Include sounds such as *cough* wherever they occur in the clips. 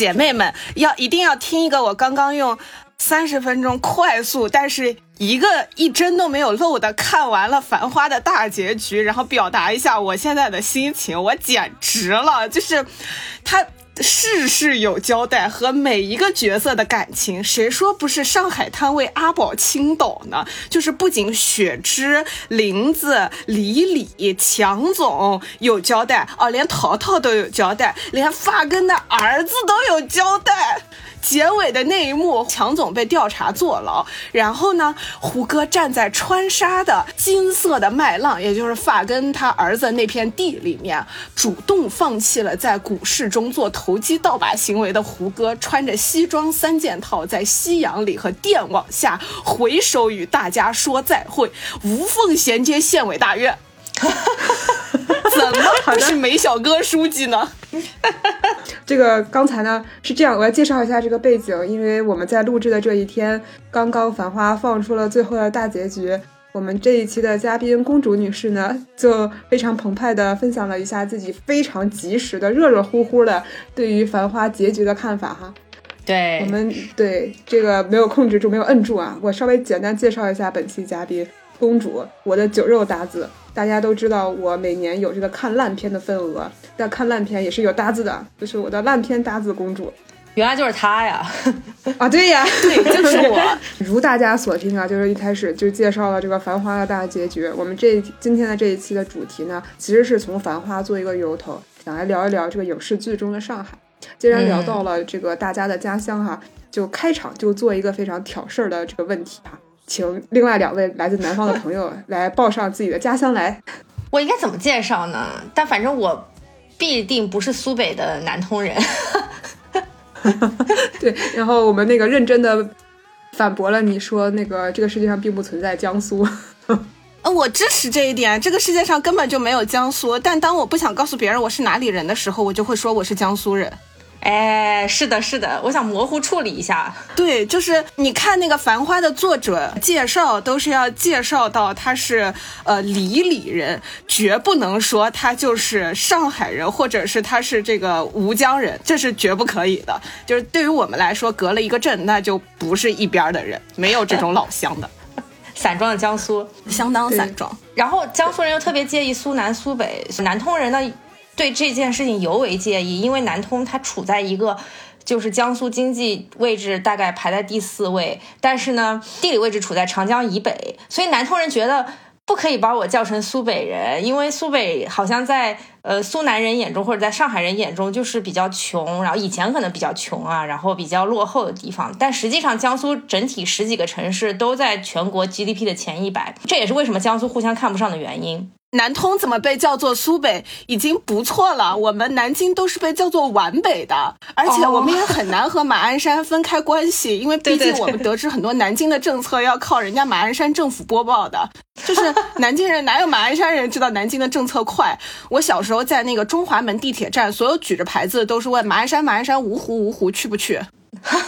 姐妹们要一定要听一个我刚刚用三十分钟快速，但是一个一帧都没有漏的看完了《繁花》的大结局，然后表达一下我现在的心情，我简直了，就是他。事事有交代，和每一个角色的感情，谁说不是上海滩为阿宝倾倒呢？就是不仅雪芝、林子、李李、强总有交代，哦，连淘淘都有交代，连发根的儿子都有交代。结尾的那一幕，强总被调查坐牢，然后呢，胡歌站在川沙的金色的麦浪，也就是发根他儿子那片地里面，主动放弃了在股市中做投机倒把行为的胡歌，穿着西装三件套，在夕阳里和电网下回首与大家说再会，无缝衔接县委大院。*laughs* 怎么不是梅小哥书记呢？*laughs* 这个刚才呢是这样，我要介绍一下这个背景，因为我们在录制的这一天，刚刚《繁花》放出了最后的大结局。我们这一期的嘉宾公主女士呢，就非常澎湃的分享了一下自己非常及时的、热热乎乎的对于《繁花》结局的看法哈。对我们对这个没有控制住，没有摁住啊。我稍微简单介绍一下本期嘉宾公主，我的酒肉搭子。大家都知道我每年有这个看烂片的份额，但看烂片也是有搭子的，就是我的烂片搭子公主，原来就是她呀！啊，对呀，对，就是我。*laughs* 如大家所听啊，就是一开始就介绍了这个《繁花》的大结局。我们这今天的这一期的主题呢，其实是从《繁花》做一个由头，想来聊一聊这个影视剧中的上海。既然聊到了这个大家的家乡哈，就开场就做一个非常挑事儿的这个问题哈。请另外两位来自南方的朋友 *laughs* 来报上自己的家乡来。我应该怎么介绍呢？但反正我必定不是苏北的南通人。*laughs* 对，然后我们那个认真的反驳了你说那个这个世界上并不存在江苏。呃，我支持这一点，这个世界上根本就没有江苏。但当我不想告诉别人我是哪里人的时候，我就会说我是江苏人。哎，是的，是的，我想模糊处理一下。对，就是你看那个《繁花》的作者介绍，都是要介绍到他是呃里里人，绝不能说他就是上海人，或者是他是这个吴江人，这是绝不可以的。就是对于我们来说，隔了一个镇，那就不是一边的人，没有这种老乡的。散装的江苏，相当散装。然后江苏人又特别介意苏南苏北，南通人呢？对这件事情尤为介意，因为南通它处在一个就是江苏经济位置大概排在第四位，但是呢地理位置处在长江以北，所以南通人觉得不可以把我叫成苏北人，因为苏北好像在呃苏南人眼中或者在上海人眼中就是比较穷，然后以前可能比较穷啊，然后比较落后的地方，但实际上江苏整体十几个城市都在全国 GDP 的前一百，这也是为什么江苏互相看不上的原因。南通怎么被叫做苏北已经不错了，我们南京都是被叫做皖北的，而且我们也很难和马鞍山分开关系，因为毕竟我们得知很多南京的政策要靠人家马鞍山政府播报的，就是南京人哪有马鞍山人知道南京的政策快？我小时候在那个中华门地铁站，所有举着牌子都是问马鞍山马鞍山芜湖芜湖去不去？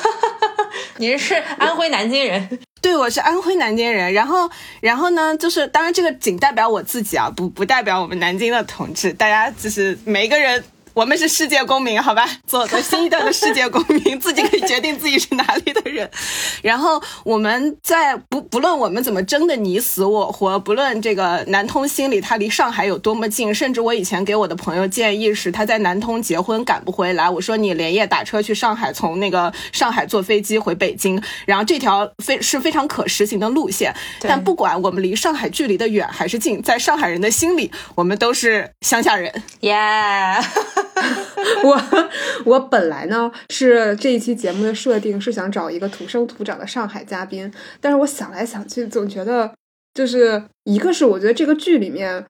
*laughs* 你是安徽南京人。对，我是安徽南京人，然后，然后呢，就是当然这个仅代表我自己啊，不不代表我们南京的同志，大家就是每一个人。我们是世界公民，好吧，做个新一代的世界公民，*laughs* 自己可以决定自己是哪里的人。然后我们在不不论我们怎么争的你死我活，不论这个南通心里它离上海有多么近，甚至我以前给我的朋友建议是他在南通结婚赶不回来，我说你连夜打车去上海，从那个上海坐飞机回北京，然后这条非是非常可实行的路线。但不管我们离上海距离的远还是近，在上海人的心里，我们都是乡下人。耶。*laughs* 我我本来呢是这一期节目的设定是想找一个土生土长的上海嘉宾，但是我想来想去，总觉得就是一个是我觉得这个剧里面，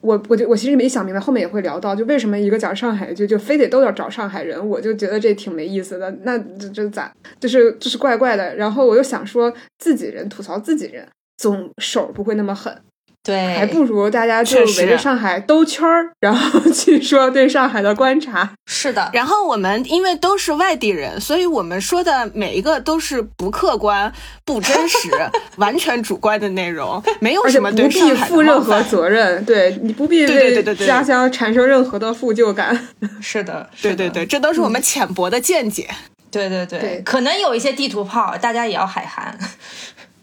我我就我其实没想明白，后面也会聊到，就为什么一个讲上海剧就非得都要找上海人，我就觉得这挺没意思的，那这这咋就是就是怪怪的。然后我又想说自己人吐槽自己人，总手不会那么狠。对，还不如大家就围着上海兜圈儿，然后去说对上海的观察。是的，然后我们因为都是外地人，所以我们说的每一个都是不客观、不真实、*laughs* 完全主观的内容，没有而且不什么对上必海负任何。责任，对你不必对对对为对对家乡产生任何的负疚感。*laughs* 是的，*laughs* 是的对对对，这都是我们浅薄的见解。对对对对可能有一些地图炮，大家也要海涵。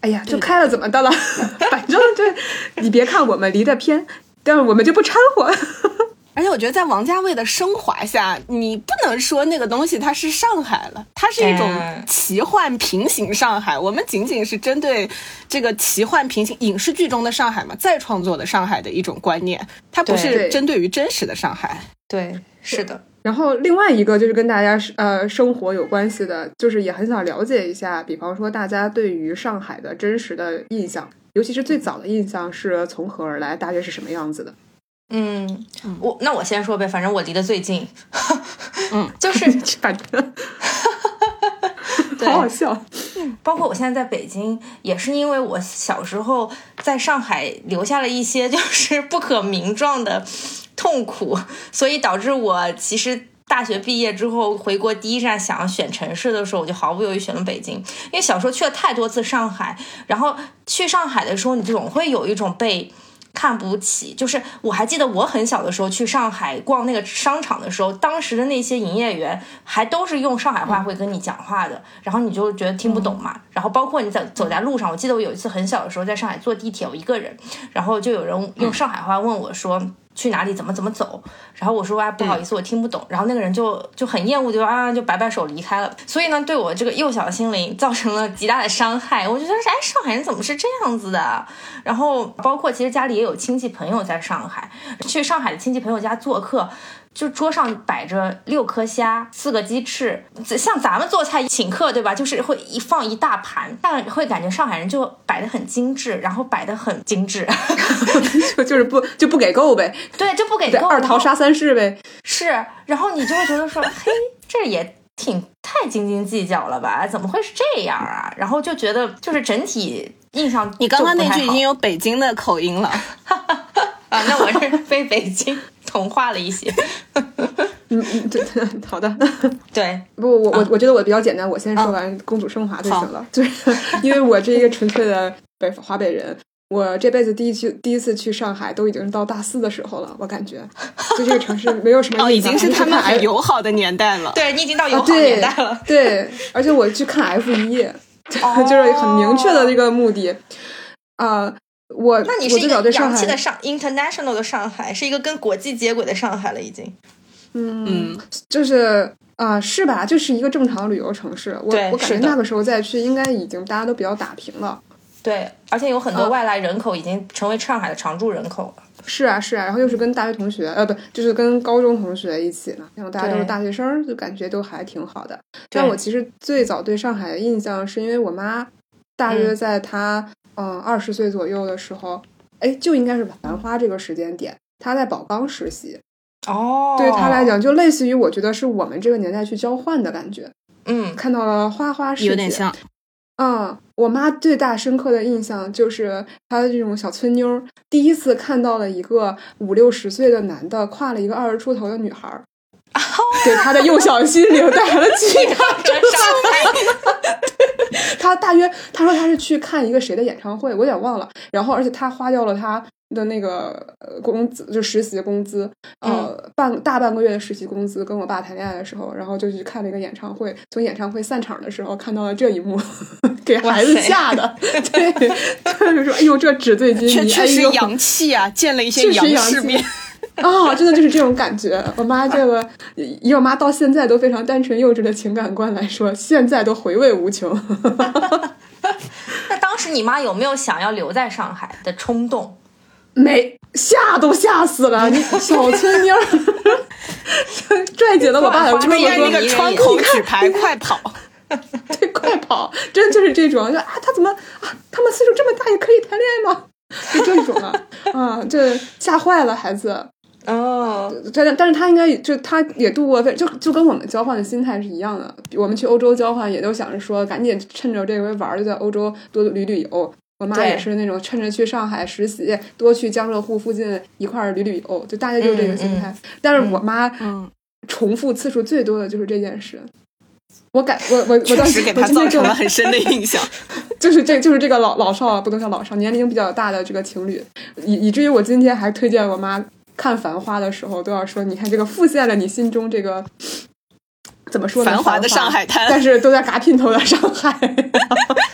哎呀，就开了怎么的了？*laughs* 反正这你别看我们离得偏，但是我们就不掺和。*laughs* 而且我觉得在王家卫的升华下，你不能说那个东西它是上海了，它是一种嗯奇幻平行上海。我们仅仅是针对这个奇幻平行影视剧中的上海嘛，再创作的上海的一种观念，它不是针对于真实的上海。对，是的，然后另外一个就是跟大家呃生活有关系的，就是也很想了解一下，比方说大家对于上海的真实的印象，尤其是最早的印象是从何而来，大约是什么样子的？嗯，我那我先说呗，反正我离得最近，*laughs* *laughs* *laughs* 嗯，就是反正对好好笑。包括我现在在北京，也是因为我小时候在上海留下了一些就是不可名状的痛苦，*laughs* 所以导致我其实。大学毕业之后回国，第一站想选城市的时候，我就毫不犹豫选了北京。因为小时候去了太多次上海，然后去上海的时候，你总会有一种被看不起。就是我还记得我很小的时候去上海逛那个商场的时候，当时的那些营业员还都是用上海话会跟你讲话的，然后你就觉得听不懂嘛。然后包括你在走在路上，我记得我有一次很小的时候在上海坐地铁，我一个人，然后就有人用上海话问我说。去哪里？怎么怎么走？然后我说啊，不好意思，我听不懂。然后那个人就就很厌恶，就啊就摆摆手离开了。所以呢，对我这个幼小的心灵造成了极大的伤害。我就觉得，哎，上海人怎么是这样子的？然后包括其实家里也有亲戚朋友在上海，去上海的亲戚朋友家做客。就桌上摆着六颗虾，四个鸡翅，像咱们做菜请客对吧？就是会一放一大盘，但会感觉上海人就摆的很精致，然后摆的很精致，就 *laughs* 就是不就不给够呗，对，就不给，够。二桃杀三士呗。是，然后你就会觉得说，嘿，这也挺太斤斤计较了吧？怎么会是这样啊？然后就觉得就是整体印象，你刚刚那句已经有北京的口音了。*laughs* 啊，那我是被北京同化了一些。*laughs* 嗯嗯，对，好的。对，*laughs* 不，我我我觉得我比较简单，我先说完公主升华就行了。就是因为我这一个纯粹的北华北人，我这辈子第一去第一次去上海，都已经到大四的时候了。我感觉对这个城市没有什么哦，已。经是他们还很友好的年代了。*laughs* 对你已经到友好年代了。对，而且我去看 F 一，哦就是很明确的这个目的。啊、我那你是一我最早个对上海洋气的上 international 的上海，是一个跟国际接轨的上海了，已经。嗯，就是啊、是吧？就是一个正常旅游城市。我我感觉那个时候再去，应该已经大家都比较打平了。对，而且有很多啊外来人口已经成为上海的常住人口了。是啊，是啊，然后又是跟大学同学，呃，不，就是跟高中同学一起嘛，然后大家都是大学生，就感觉都还挺好的。对但我其实最早对上海的印象，是因为我妈大约嗯在她嗯二十岁左右的时候，哎，就应该是《繁花》这个时间点，她在宝钢实习，哦。对于她来，讲，就类似于我觉得是我们这个年代去交换的感觉，嗯，看到了花花世界，有点像。嗯，我妈最大深刻的印象就是她的这种小村妞儿，第一次看到了一个五六十岁的男的挎了一个二十出头的女孩儿，给他的幼小心灵带来了巨大这上海她大约他说他是去看一个谁的演唱会，我有点忘了。然后而且他花掉了他的那个呃工资，就实习工资，呃，半大半个月的实习工资，跟我爸谈恋爱的时候，然后就去看了一个演唱会。从演唱会散场的时候看到了这一幕，*laughs* 给孩子吓的，对，*laughs* 就是说，哎呦，这纸醉金迷，确确实洋气啊，见了一些洋气世面。*laughs* 啊、真的就是这种感觉。我妈这个，以我妈到现在都非常单纯幼稚的情感观来说，现在都回味无穷。*laughs* 那当时你妈有没有想要留在上海的冲动？没吓都吓死了，你小村妞儿 *laughs* 拽紧了我爸的胳膊哇这那说个窗口纸牌，快跑！：“对，快跑！”真就是这种，就啊，他怎么啊？他们岁数这么大也可以谈恋爱吗？就这种啊啊，这吓坏了孩子。哦，但但是他应该也就他也度过非就就跟我们交换的心态是一样的。我们去欧洲交换也都想着说，赶紧趁着这回玩儿就在欧洲多旅旅游。我妈也是那种趁着去上海实习，多去江浙沪附近一块儿旅旅游，就大概就是这个心态。但是我妈重复次数最多的就是这件事。我感我我我当时给他造成了很深的印象，*laughs* 就是这就是这个老老少不能叫老少，年龄比较大的这个情侣，以以至于我今天还推荐我妈看《繁花》的时候，都要说你看这个复现了你心中这个怎么说繁华的上海滩，但是都在嘎姘头的上海。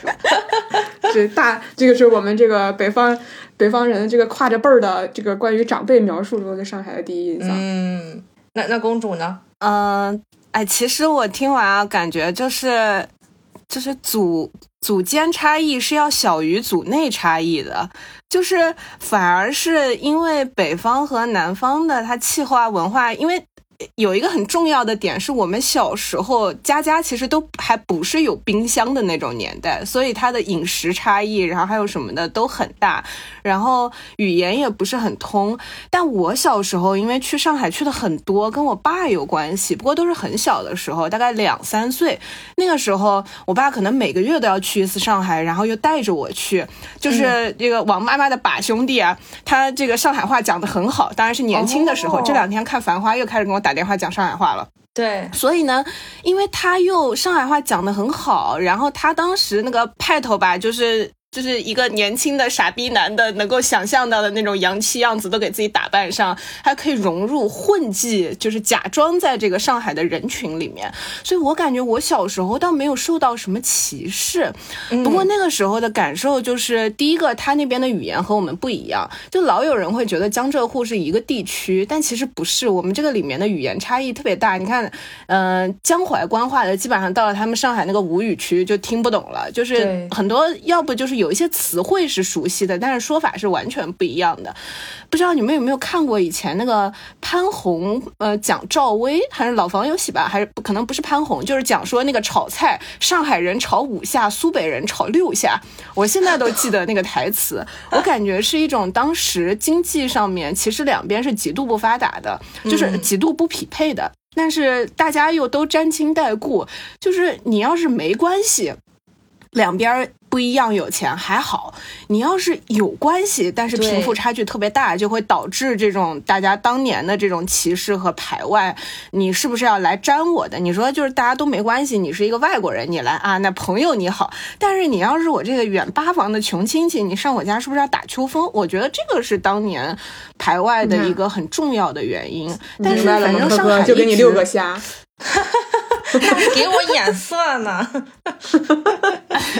*laughs* 这大这个是我们这个北方北方人这个跨着辈儿的这个关于长辈描述中的上海的第一印象。嗯，那那公主呢？嗯。哎，其实我听完啊，感觉就是，就是组组间差异是要小于组内差异的，就是反而是因为北方和南方的它气候啊文化，因为。有一个很重要的点是我们小时候家家其实都还不是有冰箱的那种年代，所以它的饮食差异，然后还有什么的都很大，然后语言也不是很通。但我小时候因为去上海去的很多，跟我爸有关系，不过都是很小的时候，大概两三岁，那个时候我爸可能每个月都要去一次上海，然后又带着我去，就是这个王妈妈的把兄弟啊，他这个上海话讲的很好，当然是年轻的时候，这两天看《繁花》又开始跟我打。打电话讲上海话了，对，所以呢，因为他又上海话讲的很好，然后他当时那个派头吧，就是。就是一个年轻的傻逼男的能够想象到的那种洋气样子都给自己打扮上，还可以融入混迹，就是假装在这个上海的人群里面。所以我感觉我小时候倒没有受到什么歧视，不过那个时候的感受就是，第一个他那边的语言和我们不一样，就老有人会觉得江浙沪是一个地区，但其实不是，我们这个里面的语言差异特别大。你看，嗯，江淮官话的基本上到了他们上海那个吴语区就听不懂了，就是很多要不就是。有一些词汇是熟悉的，但是说法是完全不一样的。不知道你们有没有看过以前那个潘虹，呃，讲赵薇还是老房有喜吧？还是可能不是潘虹，就是讲说那个炒菜，上海人炒五下，苏北人炒六下。我现在都记得那个台词，我感觉是一种当时经济上面其实两边是极度不发达的，就是极度不匹配的，但是大家又都沾亲带故，就是你要是没关系，两边。不一样有钱还好，你要是有关系，但是贫富差距特别大，就会导致这种大家当年的这种歧视和排外。你是不是要来沾我的？你说就是大家都没关系，你是一个外国人，你来啊，那朋友你好。但是你要是我这个远八房的穷亲戚，你上我家是不是要打秋风？我觉得这个是当年排外的一个很重要的原因。但是反正上海就给你六个虾。*laughs* 他是给我眼色呢，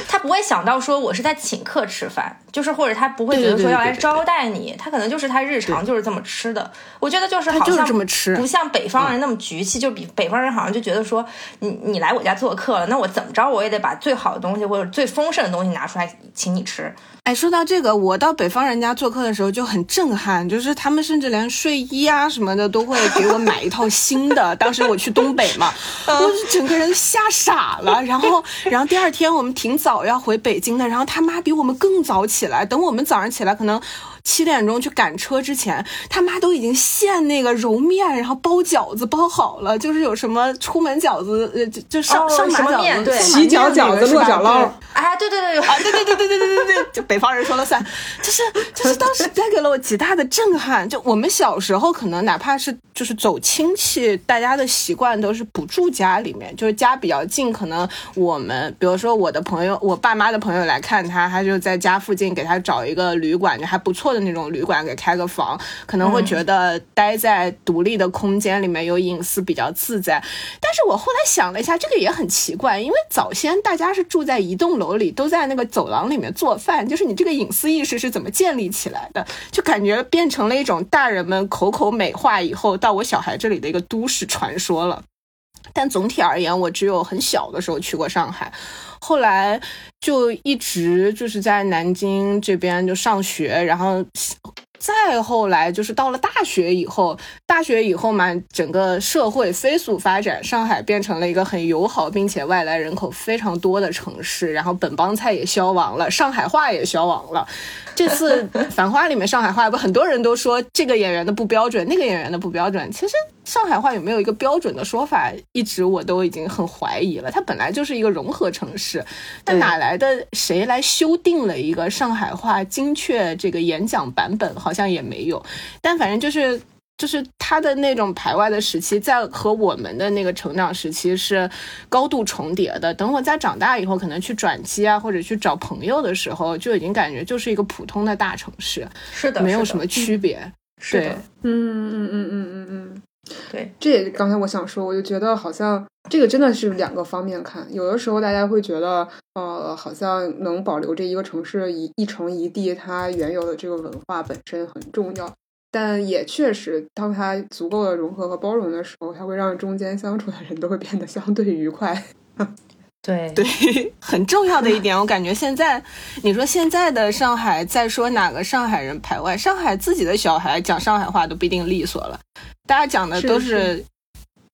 他不会想到说我是在请客吃饭，就是或者他不会觉得说要来招待你，他可能就是他日常就是这么吃的。我觉得就是好像不像北方人那么局气，就比北方人好像就觉得说你你来我家做客了，那我怎么着我也得把最好的东西或者最丰盛的东西拿出来请你吃。哎，说到这个，我到北方人家做客的时候就很震撼，就是他们甚至连睡衣啊什么的都会给我买一套新的。*laughs* 当时我去东北嘛，我就整个人吓傻了。然后，然后第二天我们挺早要回北京的，然后他妈比我们更早起来，等我们早上起来可能。七点钟去赶车之前，他妈都已经现那个揉面，然后包饺子包好了，就是有什么出门饺子，呃，就就上上马饺子、洗脚饺子、落脚捞。哎，对对对，啊，对对对对对对对对，就北方人说了算，就是就是当时带给了我极大的震撼。就我们小时候可能哪怕是就是走亲戚，大家的习惯都是不住家里面，就是家比较近，可能我们比如说我的朋友，我爸妈的朋友来看他，他就在家附近给他找一个旅馆，就还不错的。那种旅馆给开个房，可能会觉得待在独立的空间里面有隐私比较自在。但是我后来想了一下，这个也很奇怪，因为早先大家是住在一栋楼里，都在那个走廊里面做饭，就是你这个隐私意识是怎么建立起来的？就感觉变成了一种大人们口口美化以后到我小孩这里的一个都市传说了。但总体而言，我只有很小的时候去过上海。后来就一直就是在南京这边就上学，然后再后来就是到了大学以后，大学以后嘛，整个社会飞速发展，上海变成了一个很友好并且外来人口非常多的城市，然后本帮菜也消亡了，上海话也消亡了。这次 *laughs*《繁花》里面上海话不很多人都说这个演员的不标准，那个演员的不标准，其实。上海话有没有一个标准的说法，一直我都已经很怀疑了。它本来就是一个融合城市，但哪来的谁来修订了一个上海话精确这个演讲版本？好像也没有。但反正就是。就是他的那种排外的时期，在和我们的那个成长时期是高度重叠的。等我再长大以后，可能去转机啊，或者去找朋友的时候，就已经感觉就是一个普通的大城市，是的，没有什么区别。是的，嗯嗯嗯嗯嗯嗯，对。这也刚才我想说，我就觉得好像这个真的是两个方面看。有的时候大家会觉得，呃，好像能保留这一个城市一一城一地它原有的这个文化本身很重要。但也确实，当它足够的融合和包容的时候，它会让中间相处的人都会变得相对愉快。对对，*laughs* 很重要的一点，我感觉现在你说现在的上海，再说哪个上海人排外，上海自己的小孩讲上海话都不一定利索了，大家讲的都是，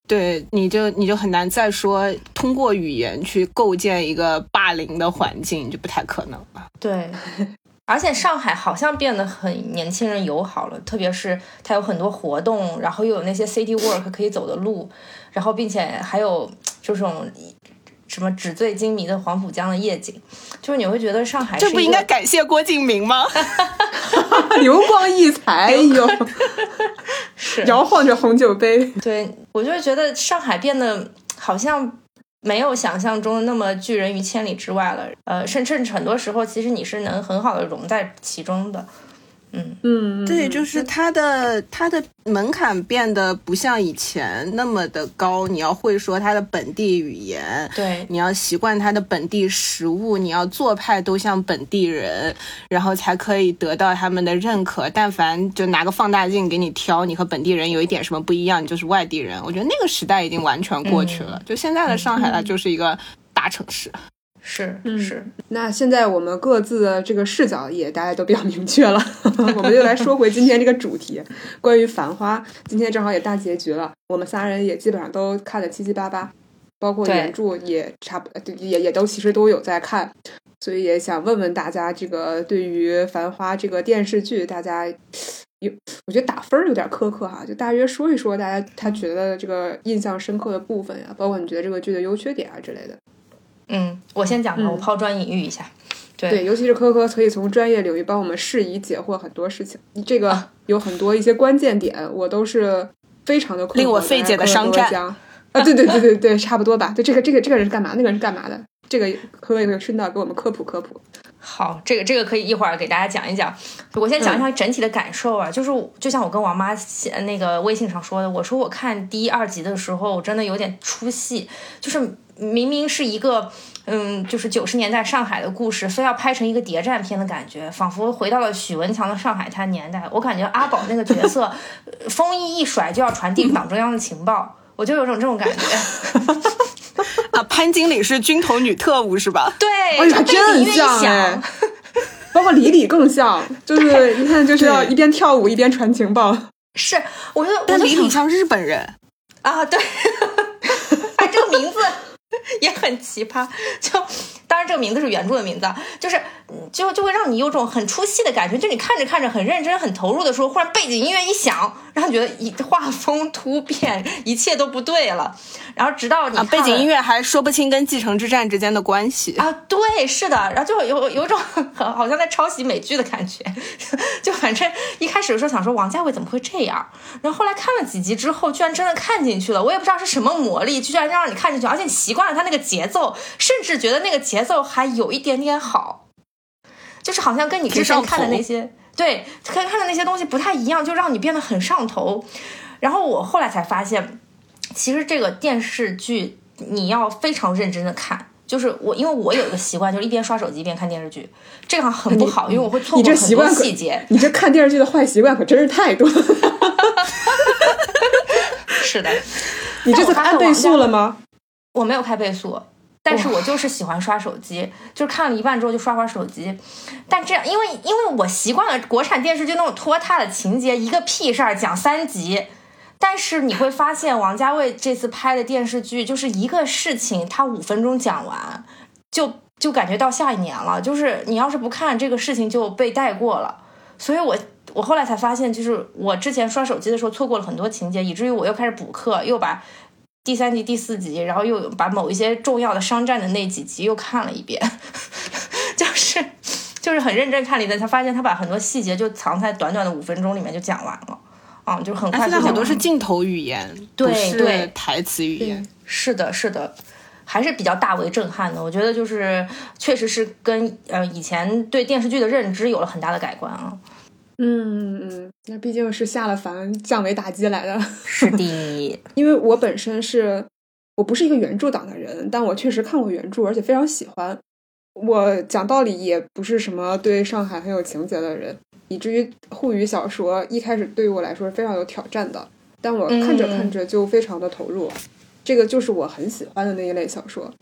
对，你就你就很难再说通过语言去构建一个霸凌的环境，就不太可能了。对。*laughs* 而且上海好像变得很年轻人友好了，特别是它有很多活动，然后又有那些 city work 可以走的路，然后并且还有这种什么纸醉金迷的黄浦江的夜景，就是你会觉得上海这不应该感谢郭敬明吗？*laughs* 流光溢彩哟，*laughs* 是摇晃着红酒杯。对我就觉得上海变得好像。没有想象中的那么拒人于千里之外了，呃，甚至很多时候，其实你是能很好的融在其中的。嗯嗯，对，就是它的它的门槛变得不像以前那么的高，你要会说它的本地语言，对，你要习惯它的本地食物，你要做派都像本地人，然后才可以得到他们的认可。但凡就拿个放大镜给你挑，你和本地人有一点什么不一样，你就是外地人。我觉得那个时代已经完全过去了，就现在的上海，它就是一个大城市。是是，那现在我们各自的这个视角也大家都比较明确了，*laughs* 我们就来说回今天这个主题，关于《繁花》。今天正好也大结局了，我们仨人也基本上都看的七七八八，包括原著也差不也也都其实都有在看，所以也想问问大家，这个对于《繁花》这个电视剧，大家有我觉得打分有点苛刻哈，就大约说一说大家他觉得这个印象深刻的部分呀，包括你觉得这个剧的优缺点啊之类的。嗯，我先讲吧，我抛砖引玉一下。对，尤其是科科可以从专业领域帮我们释疑解惑很多事情。这个有很多一些关键点，我都是非常的令我费解的商战啊！对对对对对，差不多吧。对，这个这个这个人是干嘛？那个人是干嘛的？这个可以顺道给我们科普科普。好，这个这个可以一会儿给大家讲一讲。我先讲一下整体的感受啊，就是就像我跟王妈那个微信上说的，我说我看第一二集的时候，我真的有点出戏，就是。明明是一个，嗯，就是九十年代上海的故事，非要拍成一个谍战片的感觉，仿佛回到了许文强的上海滩年代。我感觉阿宝那个角色，*laughs* 风衣一甩就要传递党中央的情报，我就有种这种感觉。*laughs* 啊，潘经理是军头女特务是吧？对，他真像哎，包括李李更像，就是一看就是要一边跳舞一边传情报。是，我就但李李像日本人啊，对。也很奇葩，就当然这个名字是原著的名字，就是就就会让你有种很出戏的感觉，就你看着看着很认真、很投入的时候，忽然背景音乐一响，然后你觉得一画风突变，一切都不对了。然后直到你背景音乐还说不清跟继承之战之间的关系啊，对，是的，然后就有有种好像在抄袭美剧的感觉，*laughs* 就反正一开始的时候想说王家卫怎么会这样，然后后来看了几集之后，居然真的看进去了，我也不知道是什么魔力，居然让你看进去，而且你习惯了他那个节奏，甚至觉得那个节奏还有一点点好，就是好像跟你之前看的那些对看看的那些东西不太一样，就让你变得很上头。然后我后来才发现。其实这个电视剧你要非常认真的看，就是我因为我有一个习惯，就是一边刷手机一边看电视剧，这样很不好，因为我会错过很多细节。你这看电视剧的坏习惯可真是太多了。*laughs* 是的，你这次按倍速了吗？我没有开倍速，但是我就是喜欢刷手机，就是看了一半之后就刷刷手机。但这样，因为因为我习惯了国产电视剧那种拖沓的情节，一个屁事儿讲三集。但是你会发现，王家卫这次拍的电视剧就是一个事情，他五分钟讲完，就就感觉到下一年了。就是你要是不看这个事情就被带过了。所以我我后来才发现，就是我之前刷手机的时候错过了很多情节，以至于我又开始补课，又把第三集、第四集，然后又把某一些重要的商战的那几集又看了一遍，*laughs* 就是就是很认真看了一遍，才发现他把很多细节就藏在短短的五分钟里面就讲完了，啊，就很快。现在很多是镜头语言，对对，台词语言，是的，是的。还是比较大为震撼的，我觉得就是确实是跟呃以前对电视剧的认知有了很大的改观啊。嗯嗯，那毕竟是下了凡降维打击来的。*laughs* 是的，因为我本身是我不是一个原著党的人，但我确实看过原著，而且非常喜欢。我讲道理也不是什么对上海很有情节的人，以至于沪语小说一开始对于我来说是非常有挑战的。但我看着看着就非常的投入。这个就是我很喜欢的那一类小说，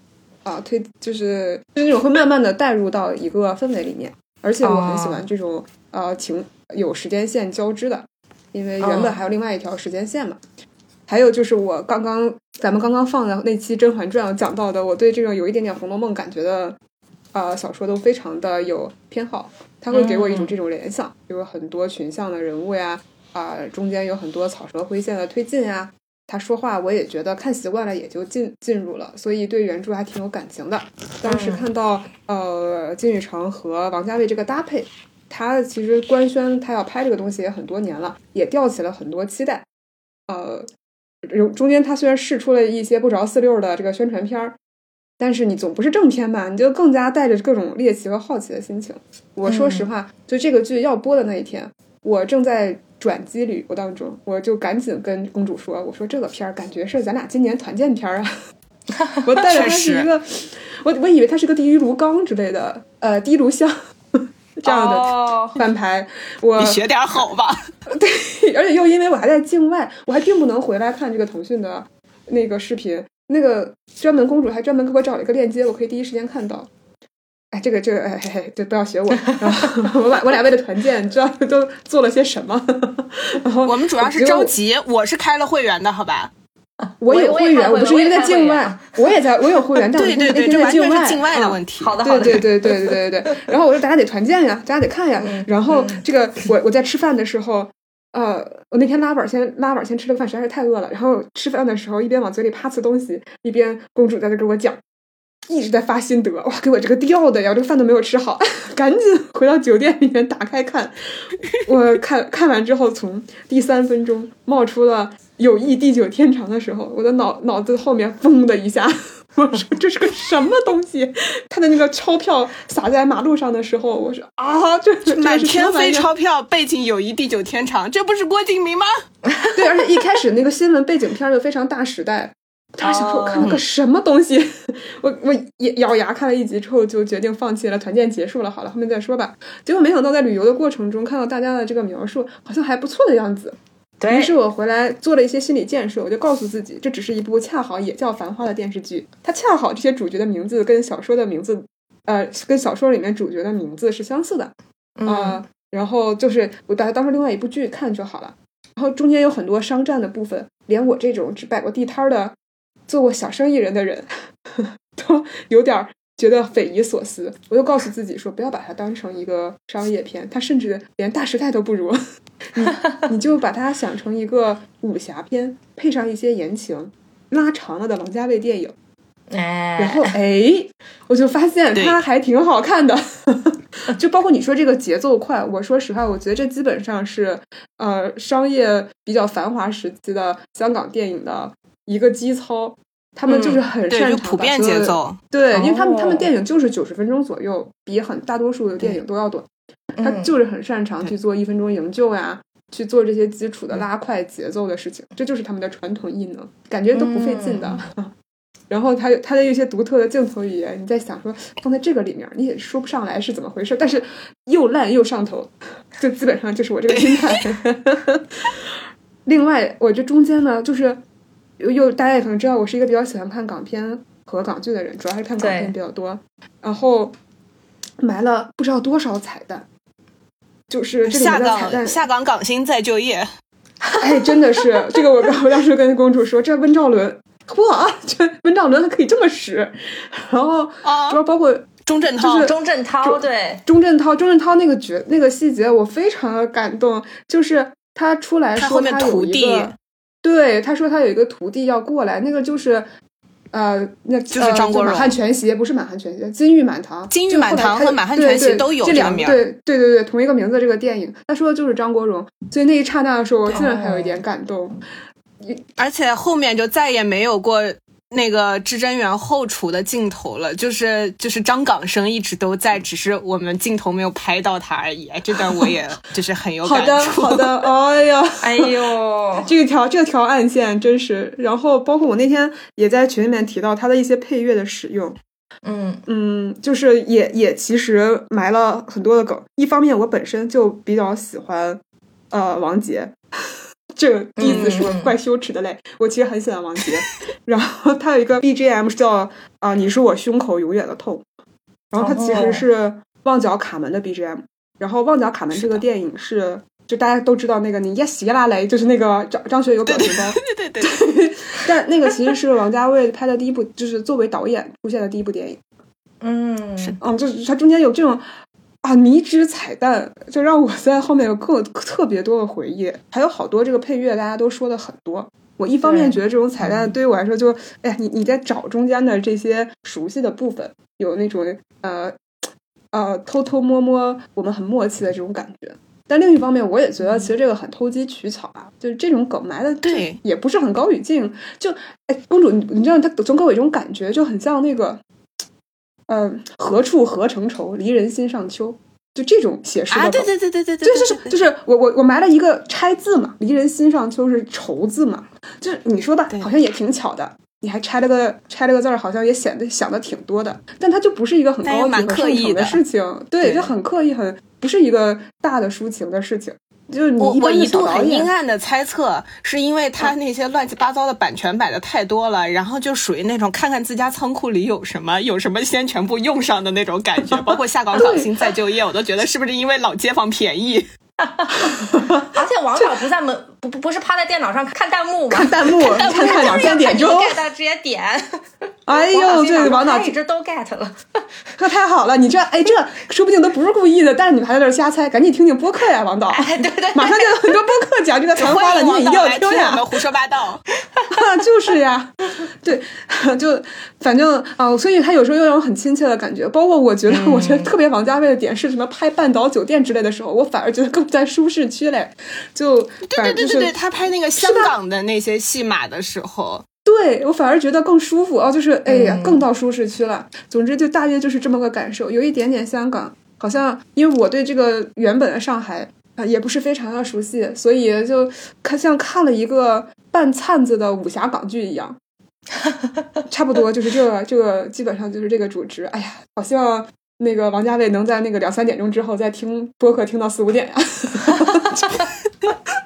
啊，推就是就是那种会慢慢的带入到一个氛围里面，而且我很喜欢这种呃情有时间线交织的，因为原本还有另外一条时间线嘛。还有就是我刚刚咱们刚刚放的那期《甄嬛传》讲到的，我对这种有一点点《红楼梦》感觉的呃小说都非常的有偏好，它会给我一种这种联想，有很多群像的人物呀，啊，中间有很多草蛇灰线的推进呀。他说话，我也觉得看习惯了，也就进进入了，所以对原著还挺有感情的。当时看到呃金宇澄和王家卫这个搭配，他其实官宣他要拍这个东西也很多年了，也吊起了很多期待。呃，中间他虽然试出了一些不着四六的这个宣传片儿，但是你总不是正片吧？你就更加带着各种猎奇和好奇的心情。我说实话，就这个剧要播的那一天，我正在。转机旅游当中，我就赶紧跟公主说：“我说这个片儿感觉是咱俩今年团建片儿啊！*laughs* 我带着它是一个，我我以为它是个地狱炉缸之类的，呃，地炉香这样的翻牌。我学点好吧？*laughs* 对，而且又因为我还在境外，我还并不能回来看这个腾讯的那个视频，那个专门公主还专门给我找了一个链接，我可以第一时间看到。”哎，这个这个，哎嘿嘿，就不要学我。然后 *laughs* 我俩我俩为了团建，你知道都做了些什么。*laughs* 然后我们主要是着急，我是开了会员的，好吧？*laughs* 我有会员，我不是因为在境外，我也在，我有会员，*laughs* 但对对对，这完全是境外的问题。好的好的，对对对对对对对。然后我说大家得团建呀，大家得看呀。然后这个我我在吃饭的时候，呃，我那天拉板先拉板先吃了个饭，实在是太饿了。然后吃饭的时候一边往嘴里啪呲东西，一边公主在这跟我讲。一直在发心得，哇，给我这个吊的呀！这个饭都没有吃好，*laughs* 赶紧回到酒店里面打开看。*laughs* 我看看完之后，从第三分钟冒出了“友谊地久天长”的时候，我的脑脑子后面嗡的一下，*laughs* 我说这是个什么东西？他的那个钞票洒在马路上的时候，我说啊，这满天飞钞票，背景“友谊地久天长”，这不是郭敬明吗？对，而且一开始那个新闻背景片就非常大时代。他想说我看了个什么东西，*laughs* 我我咬咬牙看了一集之后就决定放弃了，团建结束了，好了，后面再说吧。结果没想到在旅游的过程中看到大家的这个描述，好像还不错的样子。于是我回来做了一些心理建设，我就告诉自己，这只是一部恰好也叫《繁花》的电视剧，它恰好这些主角的名字跟小说的名字，呃，跟小说里面主角的名字是相似的啊。然后就是我把它当成另外一部剧看就好了。然后中间有很多商战的部分，连我这种只摆过地摊的。做过小生意人的人都有点觉得匪夷所思，我就告诉自己说，不要把它当成一个商业片，它甚至连大时代都不如，你你就把它想成一个武侠片，配上一些言情拉长了的王家卫电影，哎，然后哎，我就发现它还挺好看的，*laughs* 就包括你说这个节奏快，我说实话，我觉得这基本上是呃商业比较繁华时期的香港电影的。一个基操，他们就是很擅长普遍节奏，对，因为他们他们电影就是九十分钟左右，比很大多数的电影都要短，他就是很擅长去做一分钟营救呀，去做这些基础的拉快节奏的事情，这就是他们的传统艺能，感觉都不费劲的。*laughs* 然后他他的一些独特的镜头语言，你在想说放在这个里面，你也说不上来是怎么回事，但是又烂又上头，就基本上就是我这个心态。*laughs* 另外，我这中间呢，就是。又又，大家也可能知道，我是一个比较喜欢看港片和港剧的人，主要还是看港片比较多。然后埋了不知道多少彩蛋，就是下岗下岗港星再就业。哎，真的是这个，我我当时跟公主说，这温兆伦，哇，这温兆伦还可以这么使。然后主要包括钟镇涛，就是钟镇涛对，钟镇涛，钟镇涛那个角那个细节我非常的感动，就是他出来说他后面有徒弟一个，对，他说他有一个徒弟要过来，那个就是。呃，那就是张国荣满汉全席不是满汉全席，金玉满堂，金玉满堂和满汉全席都有这两这个名对对对对，同一个名字这个电影，他说的就是张国荣，所以那一刹那的时候，我竟然还有一点感动。而且后面就再也没有过那个至真园后厨的镜头了，就是就是张港生一直都在，只是我们镜头没有拍到他而已。这段我也 *laughs* 就是很有好的感触。好的，哎呀，*laughs* 哎呦，这条这条暗线真是，然后包括我那天也在群里面提到他的一些配乐的使用，嗯嗯，就是也也其实埋了很多的梗。一方面，我本身就比较喜欢呃王杰，这个第一次说怪羞耻的嘞。我其实很喜欢王杰，*laughs* 然后他有一个 BGM 是叫啊、你是我胸口永远的痛，然后他其哦实是《旺角卡门》的 BGM，然后《旺角卡门》这个电影是。就大家都知道那个你耶西拉雷，就是那个张张学友表情包，对对对，*laughs* 但那个其实是王家卫拍的第一部，就是作为导演出现的第一部电影。嗯，嗯，就是它中间有这种啊迷之彩蛋，就让我在后面有更特别多的回忆，还有好多这个配乐大家都说的很多。我一方面觉得这种彩蛋对于我来说就，哎呀，你你在找中间的这些熟悉的部分，有那种呃呃偷偷摸摸我们很默契的这种感觉。但另一方面，我也觉得其实这个很投机取巧啊，就是这种梗埋的对也不是很高语境。就哎，公主，你你知道，它总给我一种感觉，就很像那个嗯，何处何成愁，离人心上秋，就这种写诗的啊，对梗对对对对对，就是就是我我我埋了一个拆字嘛，离人心上秋是愁字嘛，就是你说吧，好像也挺巧的，你还拆了个拆了个字儿，好像也显得想的挺多的，但它就不是一个很高级但又蛮和盛情刻意的事情，对，对就很刻意，很不是一个大的抒情的事情，就是你我我一度很阴暗的猜测，是因为他那些乱七八糟的版权买的太多了，然后就属于那种看看自家仓库里有什么，有什么先全部用上的那种感觉。包括下岗港星再就业，我都觉得是不是因为老街坊便宜？*laughs* 而且王导不在门不不不是趴在电脑上看弹幕吗？看弹幕，看看两三点钟，get 到直接点。哎呦，*laughs* 对王导他一直都 get 了。*laughs* 那太好了，你这哎这说不定都不是故意的，但是你们还在这瞎猜，赶紧听听播客呀，王导，哎，对对，*laughs* 马上就有很多播客讲这个昙花了，你也一定要听呀们。胡说八道。就是呀，对，就反正啊、所以他有时候又让我很亲切的感觉。包括我觉得，我觉得特别王家卫的点是什么拍半岛酒店之类的时候，我反而觉得更在舒适区嘞。就反正就是对他拍那个香港的那些戏码的时候，对我反而觉得更舒服哦，就是哎呀，嗯更到舒适区了。总之，就大约就是这么个感受，有一点点香港，好像因为我对这个原本的上海啊、也不是非常的熟悉，所以就看像看了一个半灿子的武侠港剧一样。*laughs* 差不多就是这个，这个基本上就是这个主旨。哎呀，好希望那个王家卫能在那个两三点钟之后再听播客听到四五点呀。*laughs* *laughs*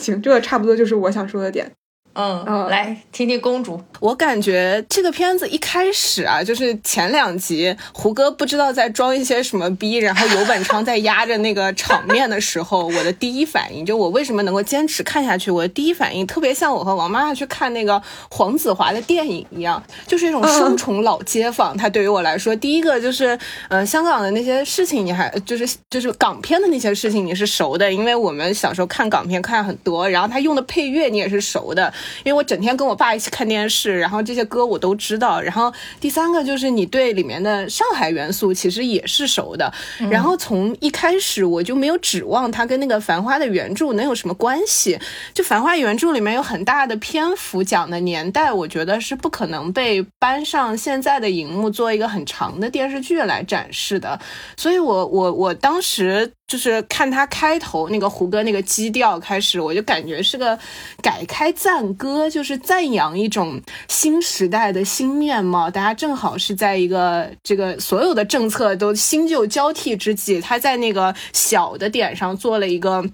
行，这个差不多就是我想说的点。嗯，嗯来听听公主。我感觉这个片子一开始啊，就是前两集胡歌不知道在装一些什么逼，然后游本昌在压着那个场面的时候，我的第一反应就我为什么能够坚持看下去？我的第一反应特别像我和王妈妈去看那个黄子华的电影一样，就是一种双重老街坊。它对于我来说，第一个就是呃香港的那些事情，你还就是就是港片的那些事情你是熟的，因为我们小时候看港片看很多，然后他用的配乐你也是熟的。因为我整天跟我爸一起看电视，然后这些歌我都知道。然后第三个就是你对里面的上海元素其实也是熟的。然后从一开始我就没有指望它跟那个《繁花》的原著能有什么关系。就《繁花》原著里面有很大的篇幅讲的年代，我觉得是不可能被搬上现在的荧幕做一个很长的电视剧来展示的。所以我我我当时就是看他开头那个胡歌那个基调开始，我就感觉是个改开赞歌，就是赞扬一种新时代的新面貌。大家正好是在一个这个所有的政策都新旧交替之际，他在那个小的点上做了一个。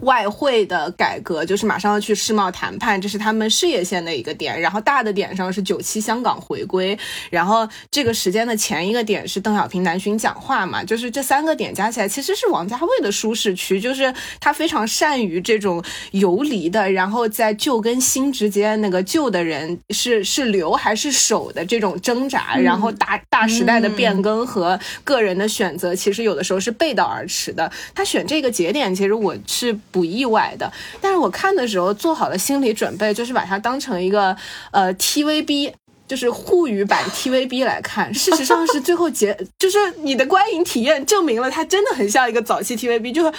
外汇的改革，就是马上要去世贸谈判，这是他们事业线的一个点。然后大的点上是九七香港回归，然后这个时间的前一个点是邓小平南巡讲话嘛，就是这三个点加起来，其实是王家卫的舒适区，就是他非常善于这种游离的，然后在旧跟新之间，那个旧的人是是留还是守的这种挣扎，然后大大时代的变更和个人的选择，其实有的时候是背道而驰的。他选这个节点，其实我是。不意外的，但是我看的时候做好了心理准备，就是把它当成一个呃 TVB。就是沪语版 TVB 来看，事实上是最后结，就是你的观影体验证明了它真的很像一个早期 TVB，就是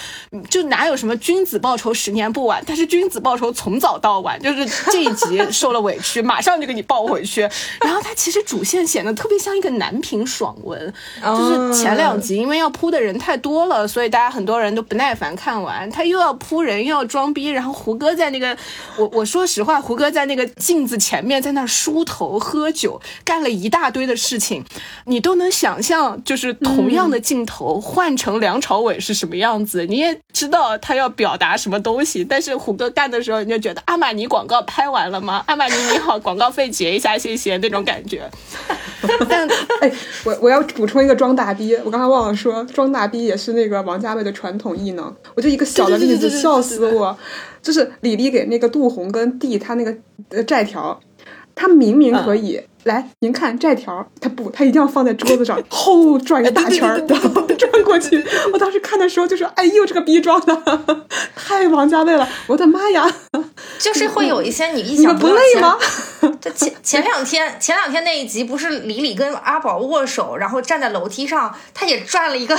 就哪有什么君子报仇十年不晚，但是君子报仇从早到晚，就是这一集受了委屈，马上就给你报回去。然后它其实主线显得特别像一个男频爽文，就是前两集因为要铺的人太多了，所以大家很多人都不耐烦看完。他又要铺人，又要装逼，然后胡歌在那个，我我说实话，胡歌在那个镜子前面在那梳头喝。喝酒干了一大堆的事情，你都能想象，就是同样的镜头换成梁朝伟是什么样子，你也知道他要表达什么东西。但是虎哥干的时候，你就觉得阿玛尼广告拍完了吗？阿玛尼你好，广告费结一下，谢谢那种感觉。*laughs* 但哎，我我要补充一个装大逼，我刚才忘了说，装大逼也是那个王家卫的传统艺能。我就一个小的例子，笑死我，就是李丽给那个杜红跟弟他那个呃债条。他明明可以来，您看债条，他不，他一定要放在桌子上，*laughs* 后转一个大圈儿，转过去。我当时看的时候就说：“哎呦，这个逼装的太王家卫了！”我的妈呀！就是会有一些你意想不累吗？这前前两天前两天那一集不是李李跟阿宝握手，然后站在楼梯上，他也转了一个，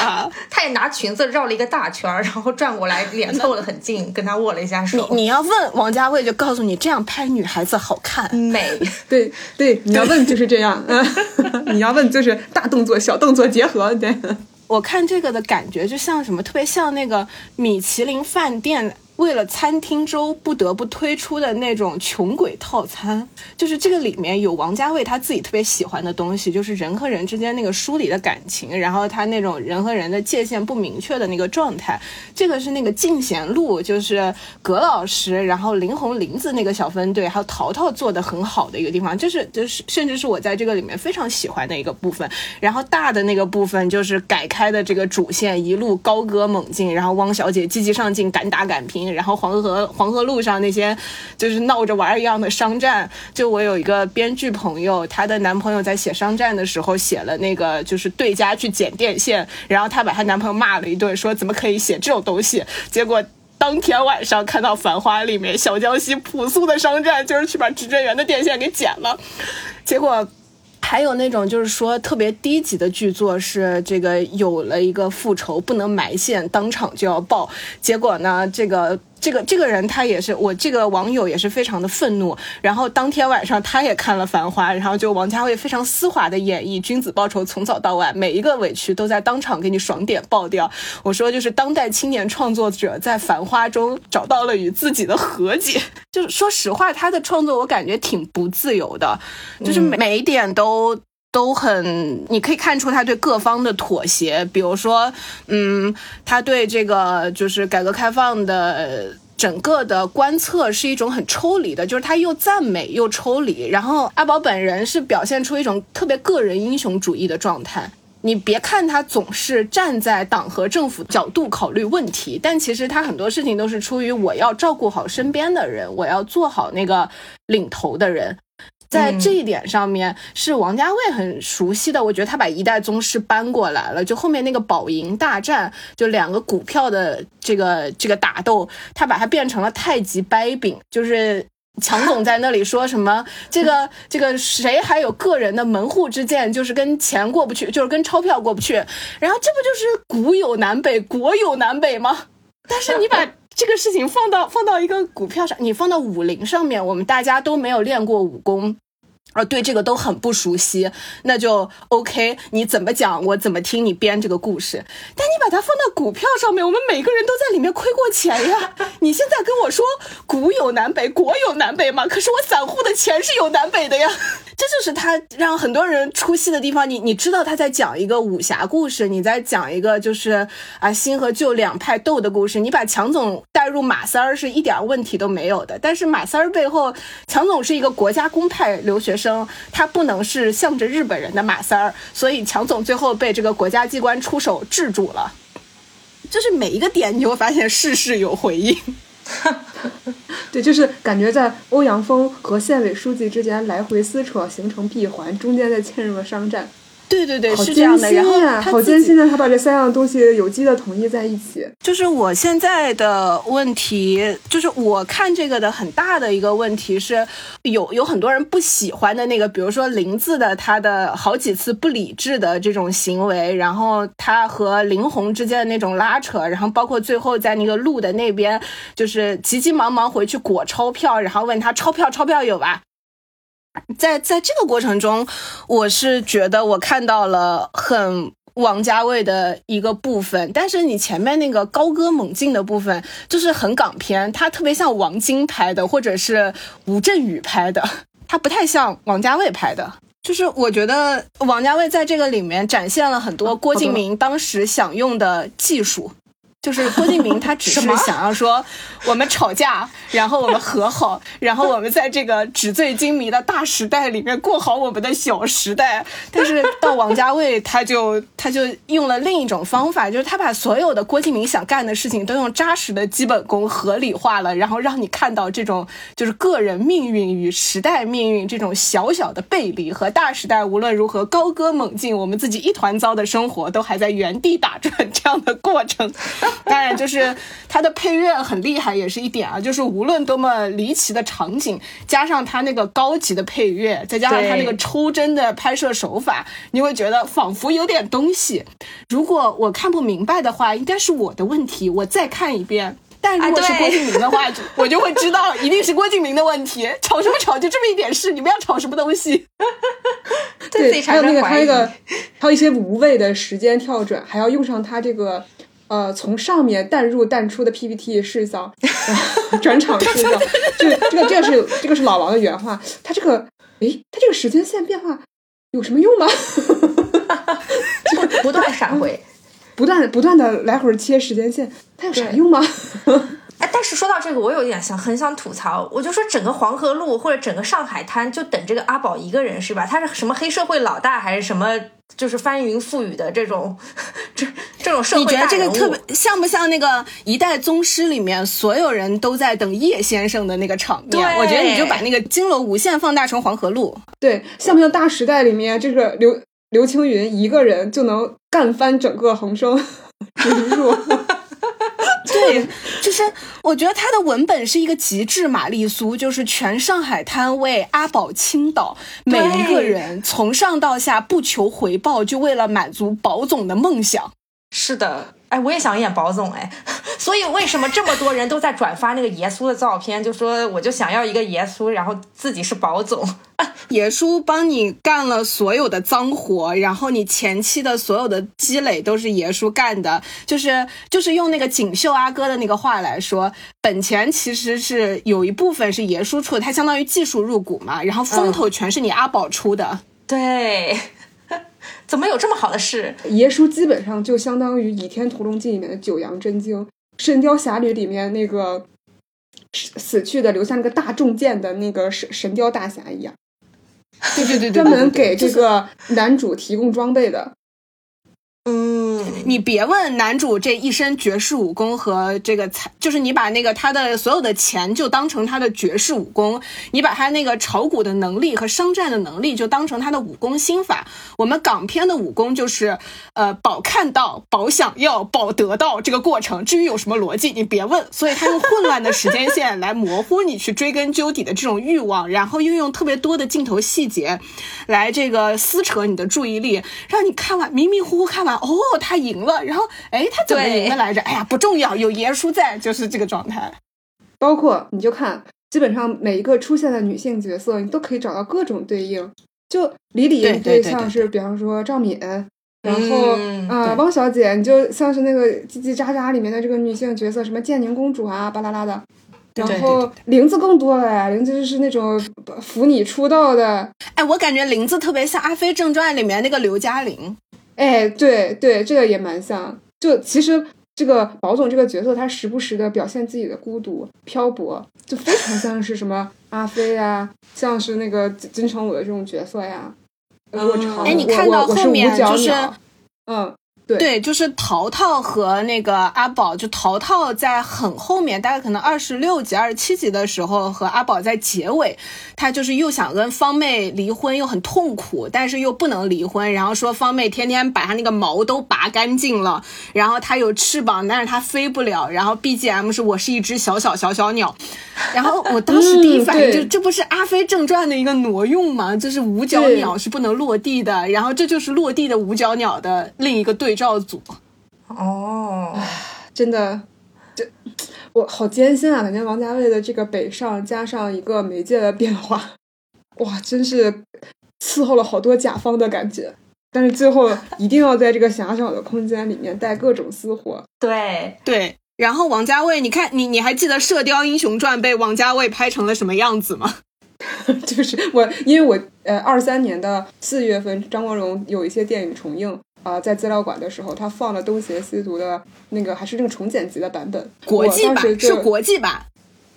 他也拿裙子绕了一个大圈儿，然后转过来，脸凑得很近，跟他握了一下手。你你要问王家卫，就告诉你这样拍女孩子好看美。对对，你要问就是这样，*laughs* 你要问就是大动作小动作结合。对，我看这个的感觉就像什么，特别像那个米其林饭店。为了餐厅周不得不推出的那种穷鬼套餐，就是这个里面有王家卫他自己特别喜欢的东西，就是人和人之间那个疏离的感情，然后他那种人和人的界限不明确的那个状态。这个是那个静贤路，就是葛老师，然后林红林子那个小分队，还有淘淘做的很好的一个地方，就是就是甚至是我在这个里面非常喜欢的一个部分。然后大的那个部分就是改开的这个主线一路高歌猛进，然后汪小姐积极上进，敢打敢拼。然后黄河黄河路上那些就是闹着玩一样的商战，就我有一个编剧朋友，她的男朋友在写商战的时候写了那个就是对家去剪电线，然后她把她男朋友骂了一顿，说怎么可以写这种东西？结果当天晚上看到《繁花》里面小江西朴素的商战，就是去把指针员的电线给剪了，结果。还有那种就是说特别低级的剧作是这个有了一个复仇不能埋线，当场就要爆，结果呢这个。这个这个人他也是我这个网友也是非常的愤怒，然后当天晚上他也看了《繁花》，然后就王家卫非常丝滑的演绎君子报仇从早到晚，每一个委屈都在当场给你爽点爆掉。我说就是当代青年创作者在《繁花》中找到了与自己的和解。*laughs* 就是说实话，他的创作我感觉挺不自由的，就是每一点都。都很，你可以看出他对各方的妥协，比如说，嗯，他对这个就是改革开放的整个的观测是一种很抽离的，就是他又赞美又抽离。然后阿宝本人是表现出一种特别个人英雄主义的状态。你别看他总是站在党和政府角度考虑问题，但其实他很多事情都是出于我要照顾好身边的人，我要做好那个领头的人。在这一点上面是王家卫很熟悉的，我觉得他把一代宗师搬过来了。就后面那个宝盈大战，就两个股票的这个这个打斗，他把它变成了太极掰饼。就是强总在那里说什么，这个这个谁还有个人的门户之见，就是跟钱过不去，就是跟钞票过不去。然后这不就是古有南北，国有南北吗？但是你把这个事情放到放到一个股票上，你放到武林上面，我们大家都没有练过武功。啊对这个都很不熟悉，那就 OK。你怎么讲，我怎么听你编这个故事。但你把它放到股票上面，我们每个人都在里面亏过钱呀。你现在跟我说股有南北，国有南北吗？可是我散户的钱是有南北的呀。这就是他让很多人出戏的地方。你你知道他在讲一个武侠故事，你在讲一个就是啊新和旧两派斗的故事。你把强总带入马三儿是一点问题都没有的。但是马三儿背后，强总是一个国家公派留学生，他不能是向着日本人的马三儿，所以强总最后被这个国家机关出手制住了。就是每一个点，你会发现事事有回应。*laughs* 对，就是感觉在欧阳锋和县委书记之间来回撕扯，形成闭环，中间再嵌入了商战。对对对，好是这样的。然后他自己艰辛的，他把这三样东西有机的统一在一起。就是我现在的问题，就是我看这个的很大的一个问题是，有有很多人不喜欢的那个，比如说林子的他的好几次不理智的这种行为，然后他和林红之间的那种拉扯，然后包括最后在那个路的那边，就是急急忙忙回去裹钞票，然后问他钞票钞票有吧？在在这个过程中，我是觉得我看到了很王家卫的一个部分，但是你前面那个高歌猛进的部分，就是很港片，它特别像王晶拍的，或者是吴镇宇拍的，它不太像王家卫拍的。就是我觉得王家卫在这个里面展现了很多郭敬明当时想用的技术。就是郭敬明，他只 *laughs* 是想要说，我们吵架，然后我们和好，然后我们在这个纸醉金迷的大时代里面过好我们的小时代。但是到王家卫，他就他就用了另一种方法，就是他把所有的郭敬明想干的事情都用扎实的基本功合理化了，然后让你看到这种就是个人命运与时代命运这种小小的背离和大时代无论如何高歌猛进，我们自己一团糟的生活都还在原地打转这样的过程。当然，就是它的配乐很厉害，也是一点啊。就是无论多么离奇的场景，加上它那个高级的配乐，再加上它那个抽帧的拍摄手法，你会觉得仿佛有点东西。如果我看不明白的话，应该是我的问题，我再看一遍。但如果是郭敬明的话，就我就会知道一定是郭敬明的问题。吵什么吵，就这么一点事，你们要吵什么东西？对自己还有那个产生怀疑。还有一个还有一些无谓的时间跳转，还要用上他这个呃从上面淡入淡出的 PPT 视效，然后转场 *laughs* 视角。这个这个这个是这个是老王的原话，他这个诶，他这个时间线变化有什么用吗？不 *laughs* 不断闪回。*laughs* 不断不断的来回切时间线，它有啥用吗？哎，但是说到这个，我有一点想很想吐槽，我就说整个黄河路或者整个上海滩就等这个阿宝一个人是吧？他是什么黑社会老大还是什么？就是翻云覆雨的这种这这种社会你觉得这个特别像不像那个《一代宗师》里面所有人都在等叶先生的那个场面？对我觉得你就把那个金楼无限放大成黄河路。对，像不像《大时代》里面这个刘刘青云一个人就能干翻整个恒生指 *laughs* 数？对，就是我觉得他的文本是一个极致玛丽苏，就是全上海滩为阿宝倾倒，每一个人从上到下不求回报，就为了满足宝总的梦想。是的，哎，我也想演宝总哎，*laughs* 所以为什么这么多人都在转发那个耶稣的照片？就说我就想要一个耶稣，然后自己是宝总。爷叔帮你干了所有的脏活，然后你前期的所有的积累都是爷叔干的，就是就是用那个锦绣阿哥的那个话来说，本钱其实是有一部分是爷叔出的，他相当于技术入股嘛，然后风头全是你阿宝出的。对，*laughs* 怎么有这么好的事？爷叔基本上就相当于《倚天屠龙记》里面的九阳真经，《神雕侠侣》里面那个死死去的留下那个大重剑的那个神神雕大侠一样，对对对对，专门给这个男主提供装备的。你别问男主这一身绝世武功和这个财，就是你把那个他的所有的钱就当成他的绝世武功，你把他那个炒股的能力和商战的能力就当成他的武功心法。我们港片的武功就是，呃，保看到、保想要、保得到这个过程。至于有什么逻辑，你别问。所以他用混乱的时间线来模糊你去追根究底的这种欲望，然后又用特别多的镜头细节，来这个撕扯你的注意力，让你看完迷迷糊糊看完，哦，他赢了，然后哎，他怎么赢的来着？哎呀，不重要，有爷叔在，就是这个状态。包括你就看，基本上每一个出现的女性角色，你都可以找到各种对应。就李李，对像是比方说赵敏，然后嗯汪小姐，你就像是那个叽叽喳喳里面的这个女性角色，什么建宁公主啊，巴拉拉的。然后林子更多了呀，林子就是那种扶你出道的。哎，我感觉林子特别像《阿飞正传》里面那个刘嘉玲。哎，对对，这个也蛮像。就其实这个宝总这个角色，他时不时的表现自己的孤独漂泊，就非常像是什么阿飞呀，像是那个金城武的这种角色呀。哎，你看到后面就是，嗯。对，就是淘淘和那个阿宝，就淘淘在很后面，大概可能二十六集、二十七集的时候，和阿宝在结尾，他就是又想跟方妹离婚，又很痛苦，但是又不能离婚，然后说方妹天天把他那个毛都拔干净了，然后他有翅膀，但是他飞不了，然后 BGM 是我是一只小小小小鸟，然后我当时第一反应就这不是《阿飞正传》的一个挪用吗？这是五角鸟是不能落地的，然后这就是落地的五角鸟的另一个对。照组哦，真的，这我好艰辛啊！感觉王家卫的这个北上加上一个媒介的变化，哇，真是伺候了好多甲方的感觉。但是最后一定要在这个狭小的空间里面带各种私活。对对，然后王家卫，你看你你还记得《射雕英雄传》被王家卫拍成了什么样子吗？*laughs* 就是我，因为我呃，二三年的四月份，张国荣有一些电影重映。啊，在资料馆的时候，他放了《东邪西毒》的那个，还是那个重剪辑的版本，国际版是国际版。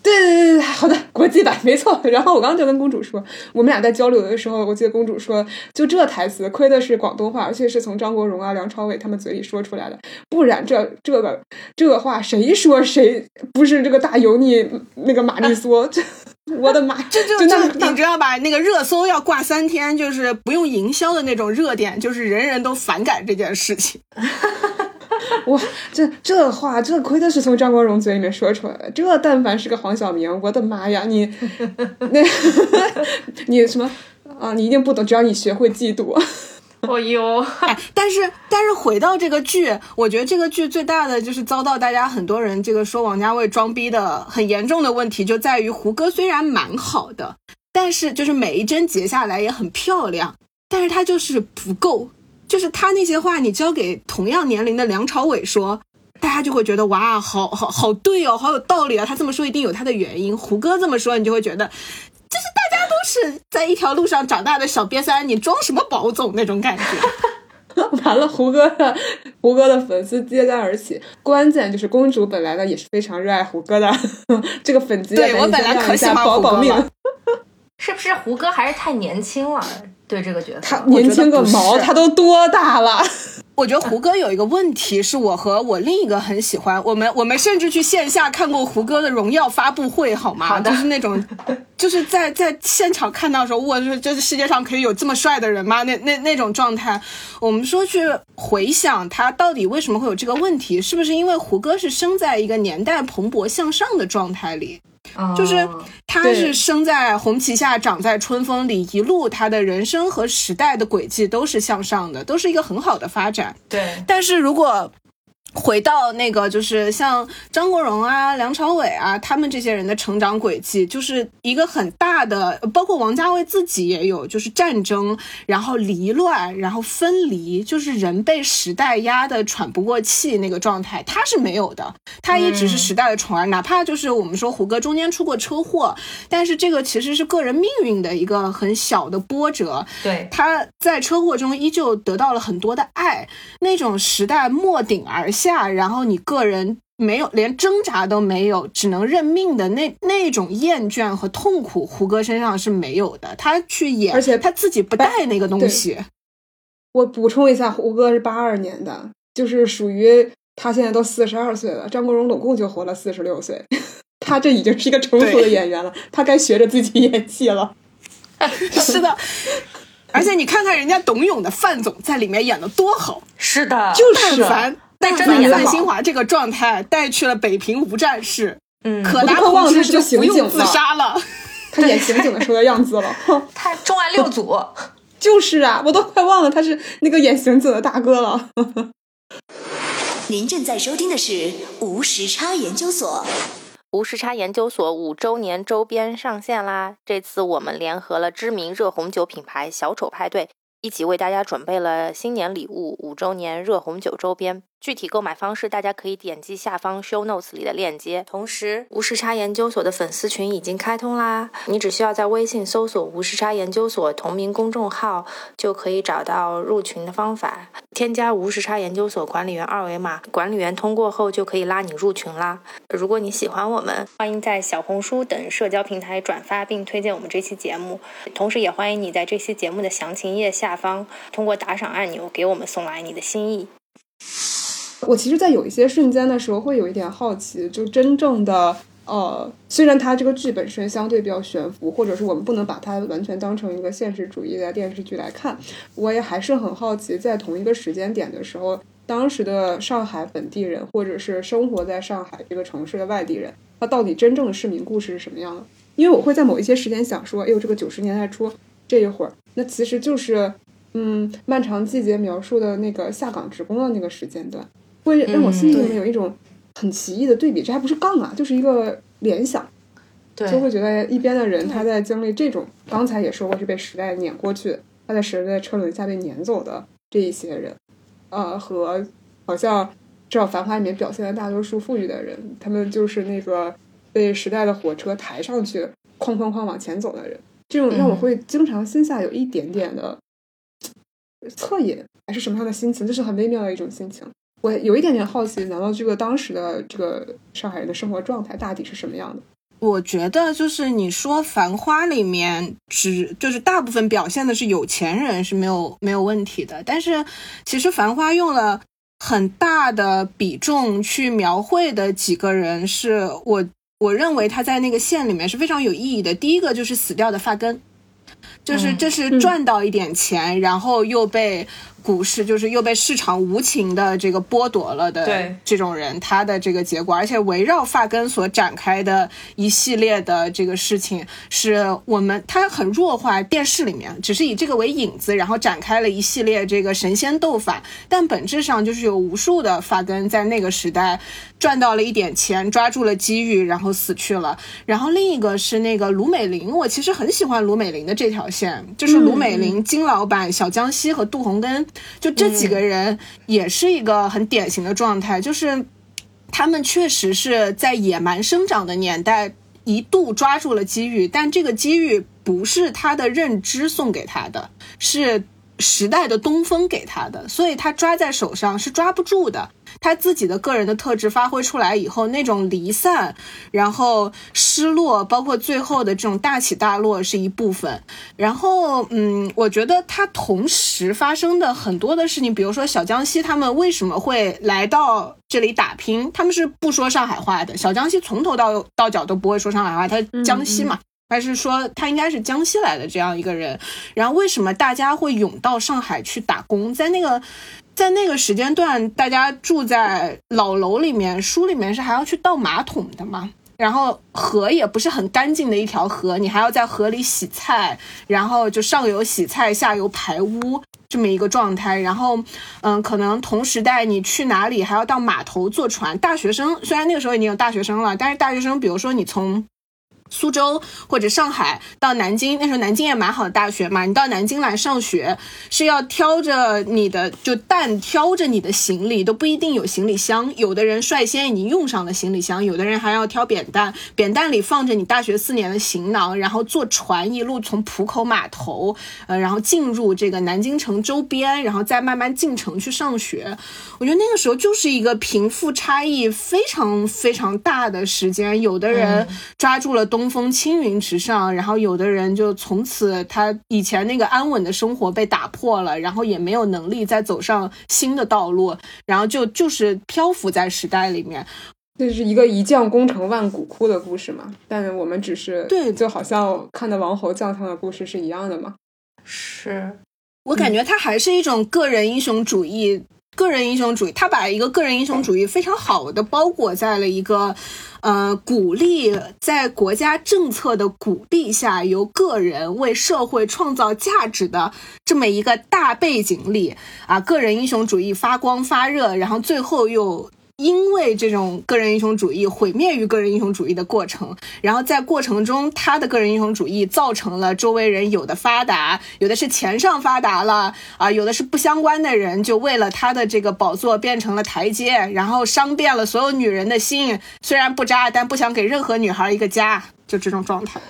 对对对对，好的，国际版没错。然后我刚刚就跟公主说，我们俩在交流的时候，我记得公主说，就这台词亏的是广东话，而且是从张国荣啊、梁朝伟他们嘴里说出来的，不然这这个这个话谁说谁不是这个大油腻那个玛丽苏？这。*laughs* 我的妈！这就就你知道吧？那个热搜要挂三天，就是不用营销的那种热点，就是人人都反感这件事情。*laughs* 哇，这这话，这亏的是从张国荣嘴里面说出来的。这但凡是个黄晓明，我的妈呀！你 *laughs* 那，你什么啊？你一定不懂，只要你学会嫉妒。哦呦，哎，但是但是回到这个剧，我觉得这个剧最大的就是遭到大家很多人这个说王家卫装逼的很严重的问题，就在于胡歌虽然蛮好的，但是就是每一帧截下来也很漂亮，但是他就是不够，就是他那些话你交给同样年龄的梁朝伟说，大家就会觉得哇，好好好对哦，好有道理啊，他这么说一定有他的原因。胡歌这么说，你就会觉得。就是大家都是在一条路上长大的小瘪三，你装什么宝总那种感觉？*laughs* 完了，胡歌的胡歌的粉丝揭竿而起，关键就是公主本来呢也是非常热爱胡歌的，*laughs* 这个粉丝对我本来可喜欢保保命。*laughs* 是不是胡歌还是太年轻了？对这个角色，他年轻个毛，他都多大了？*laughs* 我觉得胡歌有一个问题，是我和我另一个很喜欢我们，我们甚至去线下看过胡歌的荣耀发布会，好吗？好的，就是那种，*laughs* 就是在在现场看到的时候，我这这世界上可以有这么帅的人吗？那那那种状态，我们说去回想他到底为什么会有这个问题，是不是因为胡歌是生在一个年代蓬勃向上的状态里？就是他是生在红旗下，长在春风里，一路他的人生和时代的轨迹都是向上的，都是一个很好的发展。对，但是如果。回到那个，就是像张国荣啊、梁朝伟啊，他们这些人的成长轨迹，就是一个很大的，包括王家卫自己也有，就是战争，然后离乱，然后分离，就是人被时代压得喘不过气那个状态，他是没有的，他一直是时代的宠儿，哪怕就是我们说胡歌中间出过车祸，但是这个其实是个人命运的一个很小的波折，对，他在车祸中依旧得到了很多的爱，那种时代末顶而下。下，然后你个人没有连挣扎都没有，只能认命的那那种厌倦和痛苦，胡歌身上是没有的。他去演，而且他自己不带那个东西。我补充一下，胡歌是八二年的，就是属于他现在都四十二岁了，张国荣总共就活了四十六岁，*laughs* 他这已经是一个成熟的演员了，他该学着自己演戏了。*laughs* 是的。而且你看看人家董永的范总在里面演的多好，是的，就是凡。但真的演范新华这个状态带去了北平无战事，嗯，可达同志就不用自杀了。他演刑警的时候的样子了，*laughs* 他重案六组，*laughs* 就是啊，我都快忘了他是那个演刑警的大哥了。您正在收听的是无时差研究所。无时差研究所五周年周边上线啦！这次我们联合了知名热红酒品牌小丑派对。一起为大家准备了新年礼物五周年热红酒周边。具体购买方式，大家可以点击下方 show notes 里的链接。同时，无时差研究所的粉丝群已经开通啦，你只需要在微信搜索“无时差研究所”同名公众号，就可以找到入群的方法。添加无时差研究所管理员二维码，管理员通过后就可以拉你入群啦。如果你喜欢我们，欢迎在小红书等社交平台转发并推荐我们这期节目。同时，也欢迎你在这期节目的详情页下方通过打赏按钮给我们送来你的心意。我其实，在有一些瞬间的时候，会有一点好奇，就真正的呃，虽然它这个剧本身相对比较悬浮，或者是我们不能把它完全当成一个现实主义的电视剧来看，我也还是很好奇，在同一个时间点的时候，当时的上海本地人，或者是生活在上海这个城市的外地人，他到底真正的市民故事是什么样的？因为我会在某一些时间想说，哎呦，这个九十年代初这一会儿，那其实就是嗯，漫长季节描述的那个下岗职工的那个时间段。会让我心里面有一种很奇异的对比，这还不是杠啊，就是一个联想，就会觉得一边的人他在经历这种，刚才也说过是被时代碾过去，他在时代车轮下被碾走的这一些人，呃，和好像至少《繁华》里面表现的大多数富裕的人，他们就是那个被时代的火车抬上去，哐哐哐往前走的人，这种让我会经常心下有一点点的恻隐，还是什么样的心情，就是很微妙的一种心情。我有一点点好奇，难道这个当时的这个上海人的生活状态大抵是什么样的？我觉得就是你说《繁花》里面只就是大部分表现的是有钱人是没有没有问题的，但是其实《繁花》用了很大的比重去描绘的几个人，是我我认为他在那个线里面是非常有意义的。第一个就是死掉的发根，就是这是赚到一点钱，然后又被。股市就是又被市场无情的这个剥夺了的这种人，他的这个结果，而且围绕发根所展开的一系列的这个事情，是我们他很弱化电视里面，只是以这个为引子，然后展开了一系列这个神仙斗法，但本质上就是有无数的发根在那个时代赚到了一点钱，抓住了机遇，然后死去了。然后另一个是那个卢美玲，我其实很喜欢卢美玲的这条线，就是卢美玲、金老板、小江西和杜洪根。就这几个人也是一个很典型的状态，就是他们确实是在野蛮生长的年代一度抓住了机遇，但这个机遇不是他的认知送给他的，是时代的东风给他的，所以他抓在手上是抓不住的。他自己的个人的特质发挥出来以后，那种离散，然后失落，包括最后的这种大起大落是一部分。然后，嗯，我觉得他同时发生的很多的事情，比如说小江西他们为什么会来到这里打拼？他们是不说上海话的。小江西从头到到脚都不会说上海话，他江西嘛，还是说他应该是江西来的这样一个人。然后，为什么大家会涌到上海去打工？在那个。在那个时间段，大家住在老楼里面，书里面是还要去倒马桶的嘛？然后河也不是很干净的一条河，你还要在河里洗菜，然后就上游洗菜，下游排污这么一个状态。然后，嗯，可能同时代你去哪里还要到码头坐船。大学生虽然那个时候已经有大学生了，但是大学生，比如说你从。苏州或者上海到南京，那时候南京也蛮好的大学嘛。你到南京来上学，是要挑着你的就担挑着你的行李，都不一定有行李箱。有的人率先已经用上了行李箱，有的人还要挑扁担，扁担里放着你大学四年的行囊，然后坐船一路从浦口码头，呃，然后进入这个南京城周边，然后再慢慢进城去上学。我觉得那个时候就是一个贫富差异非常非常大的时间，有的人抓住了东。东风青云直上，然后有的人就从此他以前那个安稳的生活被打破了，然后也没有能力再走上新的道路，然后就就是漂浮在时代里面。这是一个一将功成万骨枯的故事嘛？但我们只是对，就好像看的王侯将相的故事是一样的嘛？是我感觉他还是一种个人英雄主义。个人英雄主义，他把一个个人英雄主义非常好的包裹在了一个，呃，鼓励在国家政策的鼓励下，由个人为社会创造价值的这么一个大背景里啊，个人英雄主义发光发热，然后最后又因为这种个人英雄主义毁灭于个人英雄主义的过程，然后在过程中，他的个人英雄主义造成了周围人有的发达，有的是钱上发达了啊，有的是不相关的人就为了他的这个宝座变成了台阶，然后伤遍了所有女人的心，虽然不渣，但不想给任何女孩一个家，就这种状态。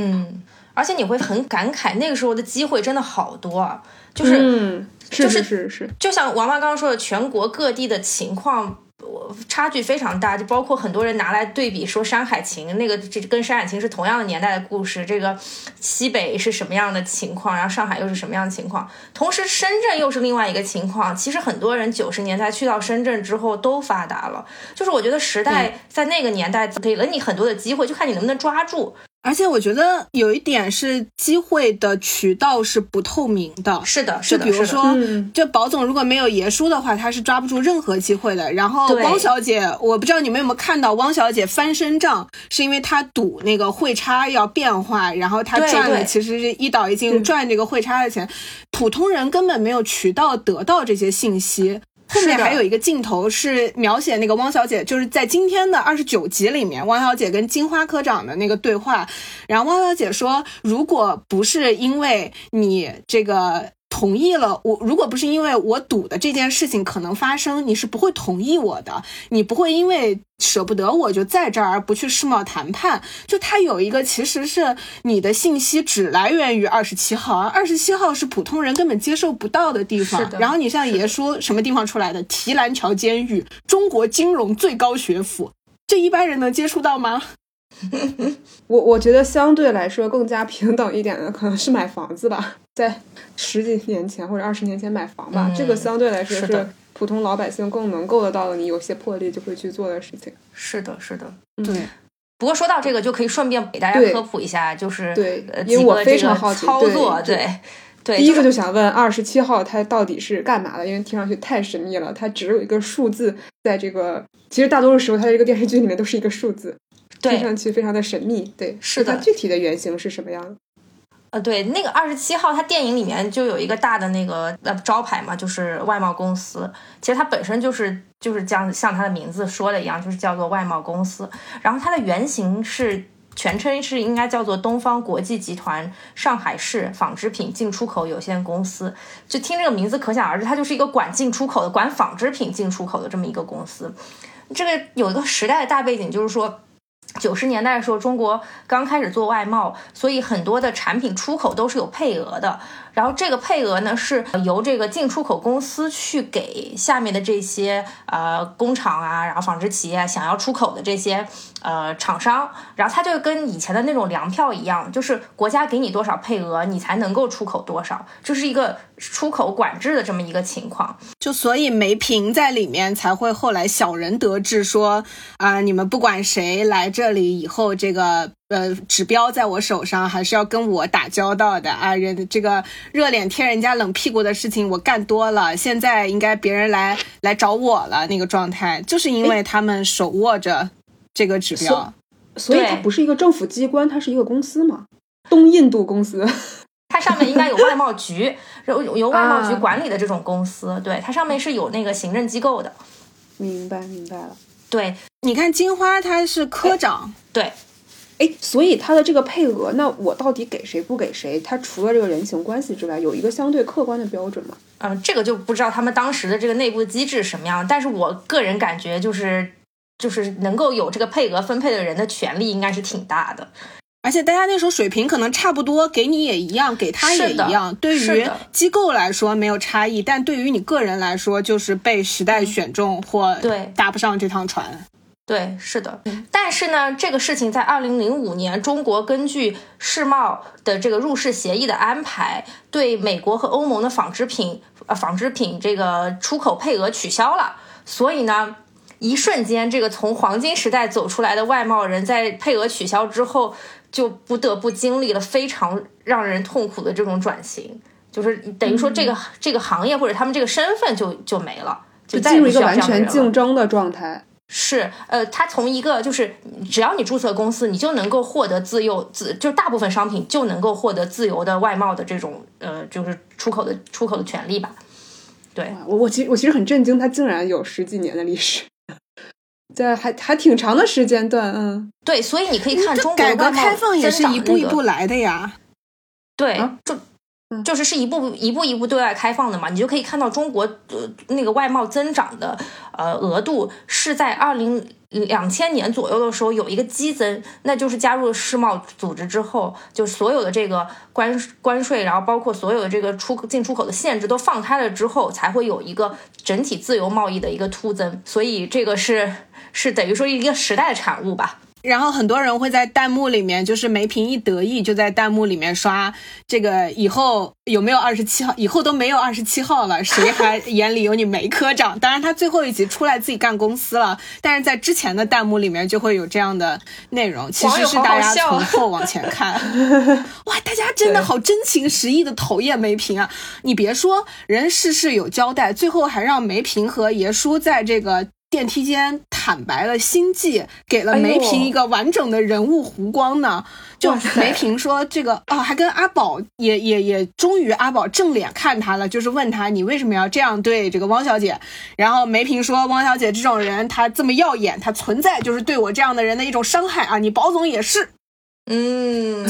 嗯，而且你会很感慨，那个时候的机会真的好多啊，就是。嗯，是就是是是，就像王妈刚刚说的，全国各地的情况。我差距非常大，就包括很多人拿来对比说《山海情》那个，这跟《山海情》是同样的年代的故事。这个西北是什么样的情况，然后上海又是什么样的情况？同时深圳又是另外一个情况。其实很多人九十年代去到深圳之后都发达了，就是我觉得时代在那个年代给了你很多的机会，就看你能不能抓住。而且我觉得有一点是机会的渠道是不透明的，是的，是的。就比如说，嗯就宝总如果没有爷叔的话，他是抓不住任何机会的。然后汪小姐，我不知道你们有没有看到汪小姐翻身仗，是因为她赌那个汇差要变化，然后她赚了其实是一岛一进赚这个汇差的钱，普通人根本没有渠道得到这些信息。后面还有一个镜头是描写那个汪小姐，就是在今天的二十九集里面，汪小姐跟金花科长的那个对话。然后汪小姐说，如果不是因为你这个同意了我，如果不是因为我赌的这件事情可能发生，你是不会同意我的，你不会因为舍不得我就在这儿而不去世贸谈判。就它有一个其实是你的信息只来源于二十七号，而二十七号是普通人根本接受不到的地方。然后你像爷叔什么地方出来的？提篮桥监狱，中国金融最高学府，这一般人能接触到吗？*laughs* 我我觉得相对来说更加平等一点的可能是买房子吧，在十几年前或者二十年前买房吧，嗯这个相对来说是普通老百姓更能够得到的，你有些魄力就会去做的事情。是的，是的。对，不过说到这个，就可以顺便给大家科普一下，就是对呃，因为我非常好奇操作，对对对，第一个就想问二十七号它到底是干嘛的？因为听上去太神秘了，它只有一个数字在这个，其实大多数时候它这个电视剧里面都是一个数字，听上去非常的神秘。对，是的它具体的原型是什么样的？呃，对，那个二十七号，它电影里面就有一个大的那个呃招牌嘛，就是外贸公司。其实它本身就是就是这样，像它的名字说的一样，就是叫做外贸公司。然后它的原型是全称是应该叫做东方国际集团上海市纺织品进出口有限公司。就听这个名字可想而知，它就是一个管进出口的、管纺织品进出口的这么一个公司。这个有一个时代的大背景，就是说。九十年代的时候，中国刚开始做外贸，所以很多的产品出口都是有配额的。然后这个配额呢，是由这个进出口公司去给下面的这些呃工厂啊，然后纺织企业想要出口的这些呃厂商，然后它就跟以前的那种粮票一样，就是国家给你多少配额，你才能够出口多少，这是一个出口管制的这么一个情况。就所以梅萍在里面才会后来小人得志说啊、你们不管谁来这里以后，这个呃指标在我手上，还是要跟我打交道的啊。人这个热脸贴人家冷屁股的事情我干多了，现在应该别人来来找我了。那个状态就是因为他们手握着这个指标。所以它不是一个政府机关，它是一个公司嘛？东印度公司。它上面应该有外贸局，由由外贸局啊管理的这种公司，对，它上面是有那个行政机构的，明白，明白了。对你看金花她是科长，对。哎，所以他的这个配额，那我到底给谁不给谁？它除了这个人情关系之外，有一个相对客观的标准吗？嗯，这个就不知道他们当时的这个内部机制什么样，但是我个人感觉就是，就是能够有这个配额分配的人的权利应该是挺大的。而且大家那时候水平可能差不多，给你也一样，给他也一样。对于机构来说没有差异，但对于你个人来说，就是被时代选中或对搭不上这趟船。对，是的。但是呢，这个事情在二零零五年，中国根据世贸的这个入世协议的安排，对美国和欧盟的纺织品呃纺织品这个出口配额取消了。所以呢，一瞬间，这个从黄金时代走出来的外贸人在配额取消之后，就不得不经历了非常让人痛苦的这种转型，就是等于说这个、这个行业或者他们这个身份就就没了。就就进入一个完全竞争的状态。是，呃，他从一个就是只要你注册公司，你就能够获得自由自，就大部分商品就能够获得自由的外贸的这种呃，就是出口的出口的权利吧。对，我我其实我其实很震惊，它竟然有十几年的历史。对，还还挺长的时间段，嗯，对，所以你可以看中国改革开放也是一步一步来的呀。对啊，就嗯。就是是一步一步一步对外开放的嘛，你就可以看到中国呃那个外贸增长的呃额度是在二零两千年左右的时候有一个激增，那就是加入了世贸组织之后，就所有的这个关关税，然后包括所有的这个出进出口的限制都放开了之后，才会有一个整体自由贸易的一个突增，所以这个是是等于说一个时代的产物吧。然后很多人会在弹幕里面，就是梅平一得意就在弹幕里面刷这个以后有没有二十七号，以后都没有二十七号了，谁还眼里有你梅科长？当然他最后一集出来自己干公司了，但是在之前的弹幕里面就会有这样的内容，其实是大家从后往前看，哇，大家真的好真情实意的讨厌梅平啊！你别说人事事有交代，最后还让梅平和爷叔在这个。电梯间坦白了心迹，给了梅平一个完整的人物弧光呢。就梅平说这个哦，还跟阿宝也也也，终于阿宝正脸看他了，就是问他你为什么要这样对这个汪小姐？然后梅平说汪小姐这种人，她这么耀眼，她存在就是对我这样的人的一种伤害啊！你宝总也是。嗯，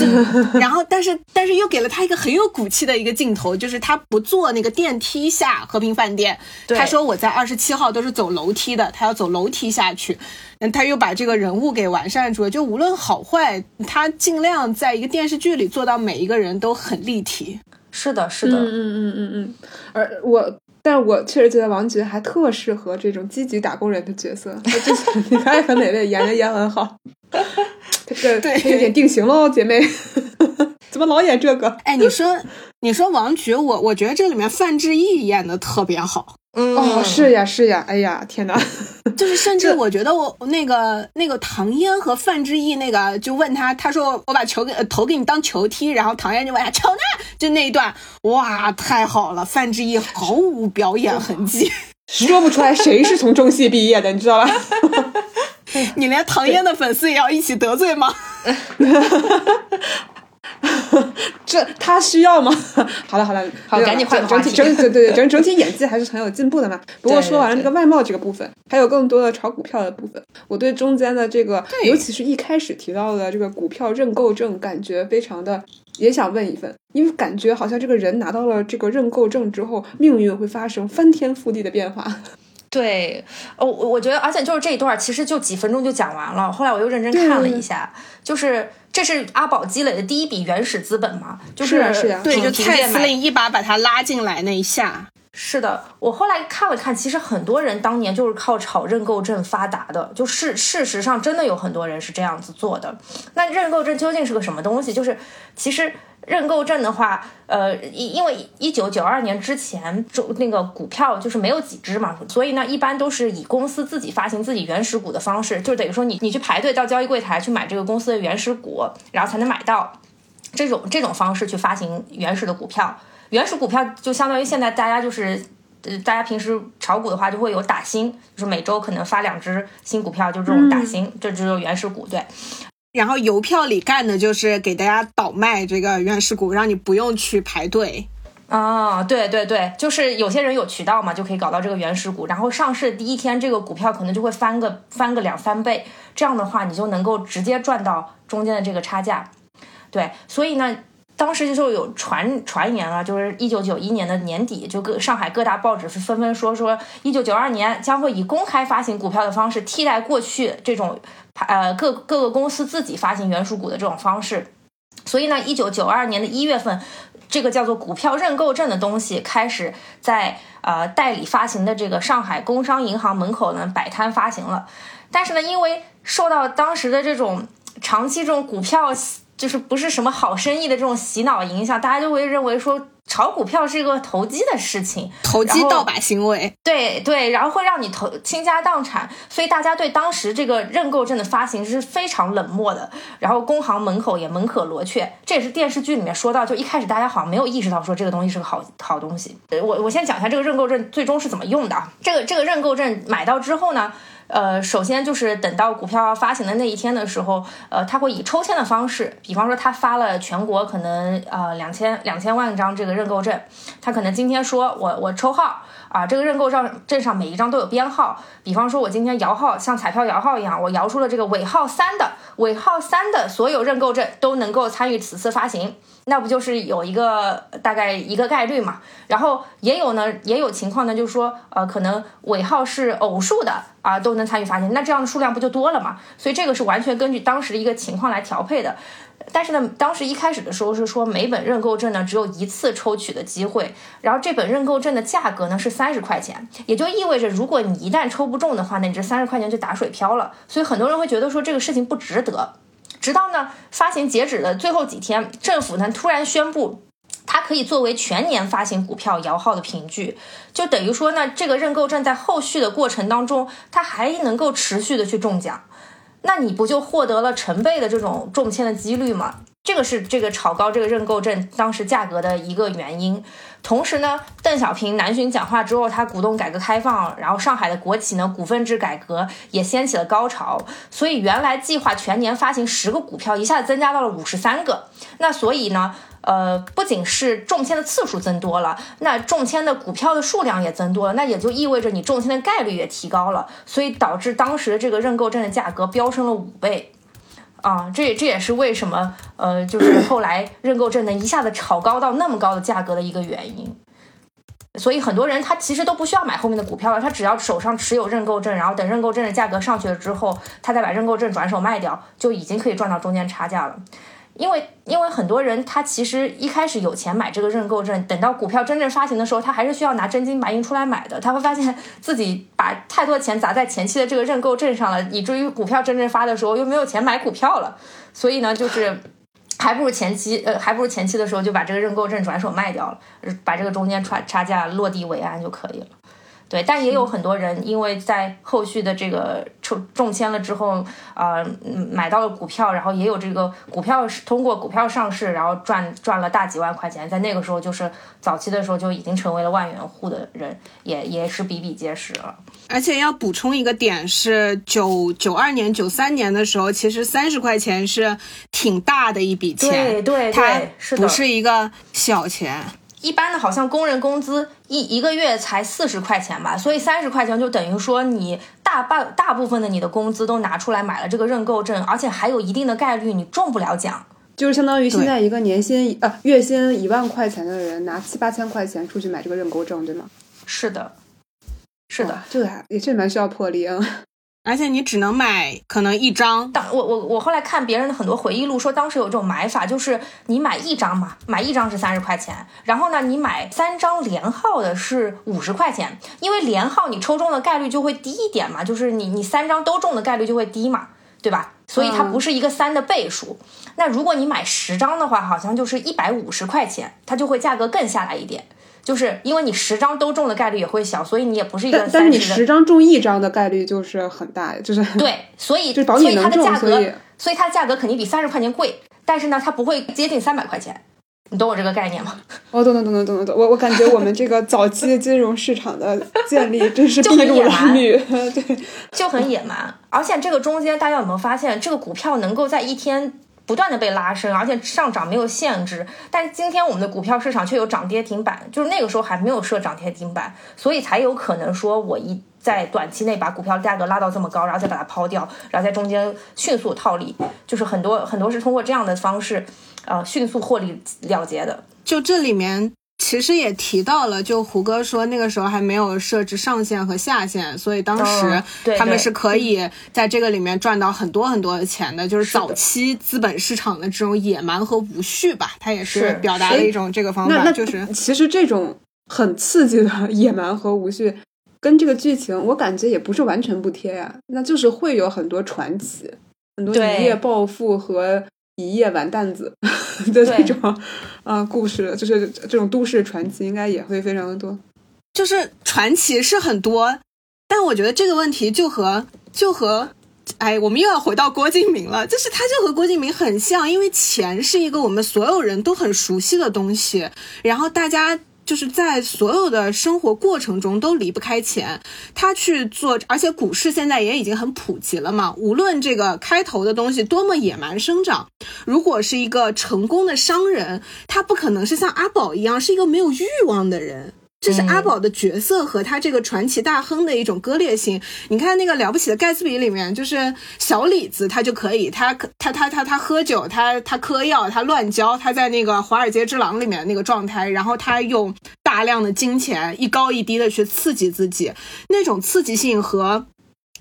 然后，但是，但是又给了他一个很有骨气的一个镜头，就是他不坐那个电梯下和平饭店，他说我在二十七号都是走楼梯的，他要走楼梯下去。嗯，他又把这个人物给完善住了，就无论好坏，他尽量在一个电视剧里做到每一个人都很立体。是的，是的，嗯嗯嗯嗯嗯，而我。但是我确实觉得王爵还特适合这种积极打工人的角色。他之前你看和哪位演的也很好，这个有点定型喽，姐妹。*laughs* 怎么老演这个？哎，你说，你说王菊，我我觉得这里面范志毅演的特别好。嗯，哦，是呀，是呀，哎呀，天哪！就是甚至我觉得我那个那个唐嫣和范志毅那个就问他，他说我把球给投给你当球踢，然后唐嫣就问他球呢？就那一段，哇，太好了！范志毅毫无表演痕迹，说不出来谁是从中戏毕业的，你知道吧？*laughs* 你连唐嫣的粉丝也要一起得罪吗？*laughs* 这他需要吗？*laughs* 好了好了，好，赶紧换整体整对对对整整体演技还是很有进步的嘛。不过说完了这个外貌这个部分，还有更多的炒股票的部分。我对中间的这个，尤其是一开始提到的这个股票认购证，感觉非常的也想问一问，因为感觉好像这个人拿到了这个认购证之后，命运会发生翻天覆地的变化。对，哦，我觉得，而且就是这一段其实就几分钟就讲完了。后来我又认真看了一下，就是这是阿宝积累的第一笔原始资本嘛，就是对，就蔡司令一把把他拉进来那一下。是的，我后来看了看，其实很多人当年就是靠炒认购证发达的，就是事实上真的有很多人是这样子做的。那认购证究竟是个什么东西？就是其实。认购证的话，呃，因因为一九九二年之前，就那个股票就是没有几只嘛，所以呢，一般都是以公司自己发行自己原始股的方式，就等于说你你去排队到交易柜台去买这个公司的原始股，然后才能买到这种这种方式去发行原始的股票。原始股票就相当于现在大家就是呃，大家平时炒股的话就会有打新，就是每周可能发两只新股票，就这种打新，这只有原始股对。然后邮票里干的就是给大家倒卖这个原始股，让你不用去排队。啊，对对对，就是有些人有渠道嘛，就可以搞到这个原始股。然后上市第一天，这个股票可能就会翻个翻个两三倍，这样的话你就能够直接赚到中间的这个差价。对，所以呢，当时就是有传传言了，就是一九九一年的年底，就各上海各大报纸是纷纷说说，一九九二年将会以公开发行股票的方式替代过去这种。呃，各各个公司自己发行原属股的这种方式，所以呢，一九九二年的一月份，这个叫做股票认购证的东西开始在呃代理发行的这个上海工商银行门口呢摆摊发行了。但是呢，因为受到当时的这种长期这种股票就是不是什么好生意的这种洗脑影响，大家就会认为说。炒股票是一个投机的事情，投机倒把行为，对对，然后会让你投倾家荡产，所以大家对当时这个认购证的发行是非常冷漠的，然后工行门口也门可罗雀，这也是电视剧里面说到，就一开始大家好像没有意识到说这个东西是个好好东西。我我先讲一下这个认购证最终是怎么用的啊，这个这个认购证买到之后呢。呃，首先就是等到股票发行的那一天的时候，呃，他会以抽签的方式，比方说他发了全国可能呃两千两千万张这个认购证，他可能今天说我我抽号啊，这个认购证证上每一张都有编号。比方说，我今天摇号像彩票摇号一样，我摇出了这个尾号三的，尾号三的所有认购证都能够参与此次发行。那不就是有一个大概一个概率嘛？然后也有呢，也有情况呢，就是说，呃，可能尾号是偶数的啊，都能参与发行，那这样的数量不就多了嘛？所以这个是完全根据当时的一个情况来调配的。但是呢，当时一开始的时候是说每本认购证呢只有一次抽取的机会，然后这本认购证的价格呢是三十块钱，也就意味着如果你一旦抽不中的话，那你这三十块钱就打水漂了。所以很多人会觉得说这个事情不值得。直到呢发行截止的最后几天，政府呢突然宣布，它可以作为全年发行股票摇号的凭据，就等于说呢这个认购证在后续的过程当中，它还能够持续的去中奖，那你不就获得了成倍的这种中签的几率吗？这个是这个炒高这个认购证当时价格的一个原因。同时呢，邓小平南巡讲话之后，他鼓动改革开放，然后上海的国企呢股份制改革也掀起了高潮，所以原来计划全年发行十个股票，一下子增加到了五十三个。那所以呢，呃，不仅是中签的次数增多了，那中签的股票的数量也增多了，那也就意味着你中签的概率也提高了，所以导致当时的这个认购证的价格飙升了五倍。啊，这这也是为什么呃，就是后来认购证能一下子炒高到那么高的价格的一个原因。所以很多人他其实都不需要买后面的股票了，他只要手上持有认购证，然后等认购证的价格上去了之后，他再把认购证转手卖掉，就已经可以赚到中间差价了。因为因为很多人他其实一开始有钱买这个认购证，等到股票真正发行的时候，他还是需要拿真金白银出来买的。他会发现 *laughs* 自己把太多钱砸在前期的这个认购证上了，以至于股票真正发的时候又没有钱买股票了。所以呢，就是 *laughs* 还不如前期呃，还不如前期的时候就把这个认购证转手卖掉了，把这个中间差差价落地为安就可以了。对，但也有很多人因为在后续的这个抽中签了之后，呃，买到了股票，然后也有这个股票是通过股票上市，然后赚赚了大几万块钱，在那个时候就是早期的时候就已经成为了万元户的人，也也是比比皆是了。而且要补充一个点是，九九二年、九三年的时候，其实三十块钱是挺大的一笔钱，对对对，是不是一个小钱。一般的，好像工人工资一一个月才四十块钱吧，所以三十块钱就等于说你大半大部分的你的工资都拿出来买了这个认购证，而且还有一定的概率你中不了奖，就是相当于现在一个年薪呃月薪一万块钱的人拿七八千块钱出去买这个认购证，对吗？是的，是的，这个还也是蛮需要魄力啊。而且你只能买可能一张。当我我我后来看别人的很多回忆录，说当时有这种买法，就是你买一张嘛，买一张是三十块钱，然后呢，你买三张连号的是五十块钱，因为连号你抽中的概率就会低一点嘛，就是你你三张都中的概率就会低嘛，对吧？所以它不是一个三的倍数。那如果你买十张的话，好像就是一百五十块钱，它就会价格更下来一点。就是因为你十张都中的概率也会小，所以你也不是一个但是你十张中一张的概率就是很大，就是对，*laughs* 所以就保你能中，所以所以它的价格肯定比三十块钱贵，但是呢，它不会接近三百块钱，你懂我这个概念吗？我懂懂懂懂懂懂懂，我我感觉我们这个早期金融市场的建立真是就很野蛮，*laughs* 对，就很野蛮。而且这个中间大家有没有发现，这个股票能够在一天？不断的被拉升，而且上涨没有限制，但今天我们的股票市场却有涨跌停板，就是那个时候还没有设涨跌停板，所以才有可能说我一在短期内把股票价格拉到这么高，然后再把它抛掉，然后在中间迅速套利，就是很多很多是通过这样的方式，呃，迅速获利了结的。就这里面。其实也提到了，就胡歌说那个时候还没有设置上限和下限，所以当时他们是可以在这个里面赚到很多很多的钱的。就是早期资本市场的这种野蛮和无序吧，他也是表达了一种这个方法。就是其实这种很刺激的野蛮和无序，跟这个剧情我感觉也不是完全不贴呀。那就是会有很多传奇，很多一夜暴富和。一夜完蛋子 *laughs* 的这种啊故事，就是这种都市传奇，应该也会非常的多。就是传奇是很多，但我觉得这个问题就和就和，哎，我们又要回到郭敬明了，就是他就和郭敬明很像，因为钱是一个我们所有人都很熟悉的东西，然后大家。就是在所有的生活过程中都离不开钱，他去做，而且股市现在也已经很普及了嘛。无论这个开头的东西多么野蛮生长，如果是一个成功的商人，他不可能是像阿宝一样是一个没有欲望的人。这是阿嗯宝的角色和他这个传奇大亨的一种割裂性。你看那个了不起的盖茨比里面，就是小李子他就可以，他他他他他喝酒，他他嗑药，他乱交，他在那个华尔街之狼里面那个状态，然后他用大量的金钱一高一低的去刺激自己，那种刺激性和。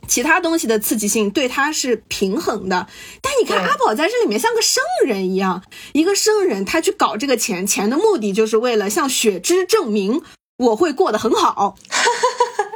其他东西的刺激性对他是平衡的，但你看阿宝在这里面像个圣人一样，一个圣人他去搞这个钱，钱的目的就是为了向雪芝证明我会过得很好，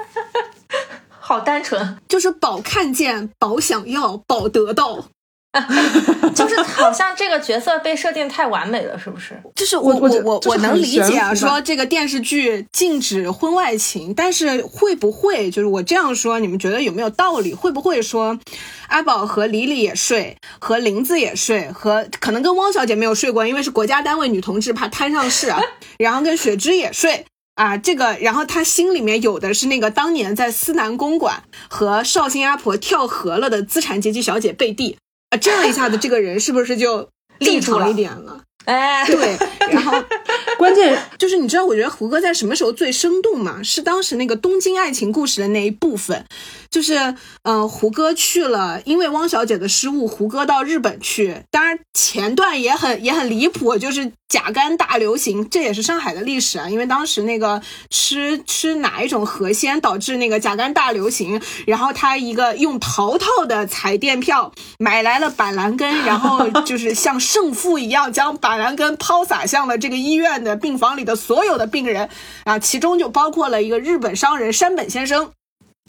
*laughs* 好单纯，就是保看见、保想要、保得到。*laughs* 就是好像这个角色被设定太完美了，是不是？就是我我我我能理解啊，说这个电视剧禁止婚外情，但是会不会就是我这样说，你们觉得有没有道理？会不会说阿宝和李李也睡，和林子也睡，和可能跟汪小姐没有睡过，因为是国家单位女同志怕摊上事啊，*laughs* 然后跟雪芝也睡。啊，这个，然后他心里面有的是那个当年在思南公馆和绍兴阿婆跳河了的资产阶级小姐贝蒂啊，这样一下子，这个人是不是就立住了一点了？哎，对，然后 *laughs* 关键就是你知道，我觉得胡歌在什么时候最生动吗？是当时那个东京爱情故事的那一部分，就是嗯、呃胡歌去了，因为汪小姐的失误，胡歌到日本去。当然前段也很也很离谱，就是甲肝大流行，这也是上海的历史啊。因为当时那个吃吃哪一种河鲜导致那个甲肝大流行，然后他一个用淘淘的彩电票买来了板蓝根，然后就是像胜负一样将板蓝根抛洒向了这个医院的病房里的所有的病人啊，其中就包括了一个日本商人山本先生。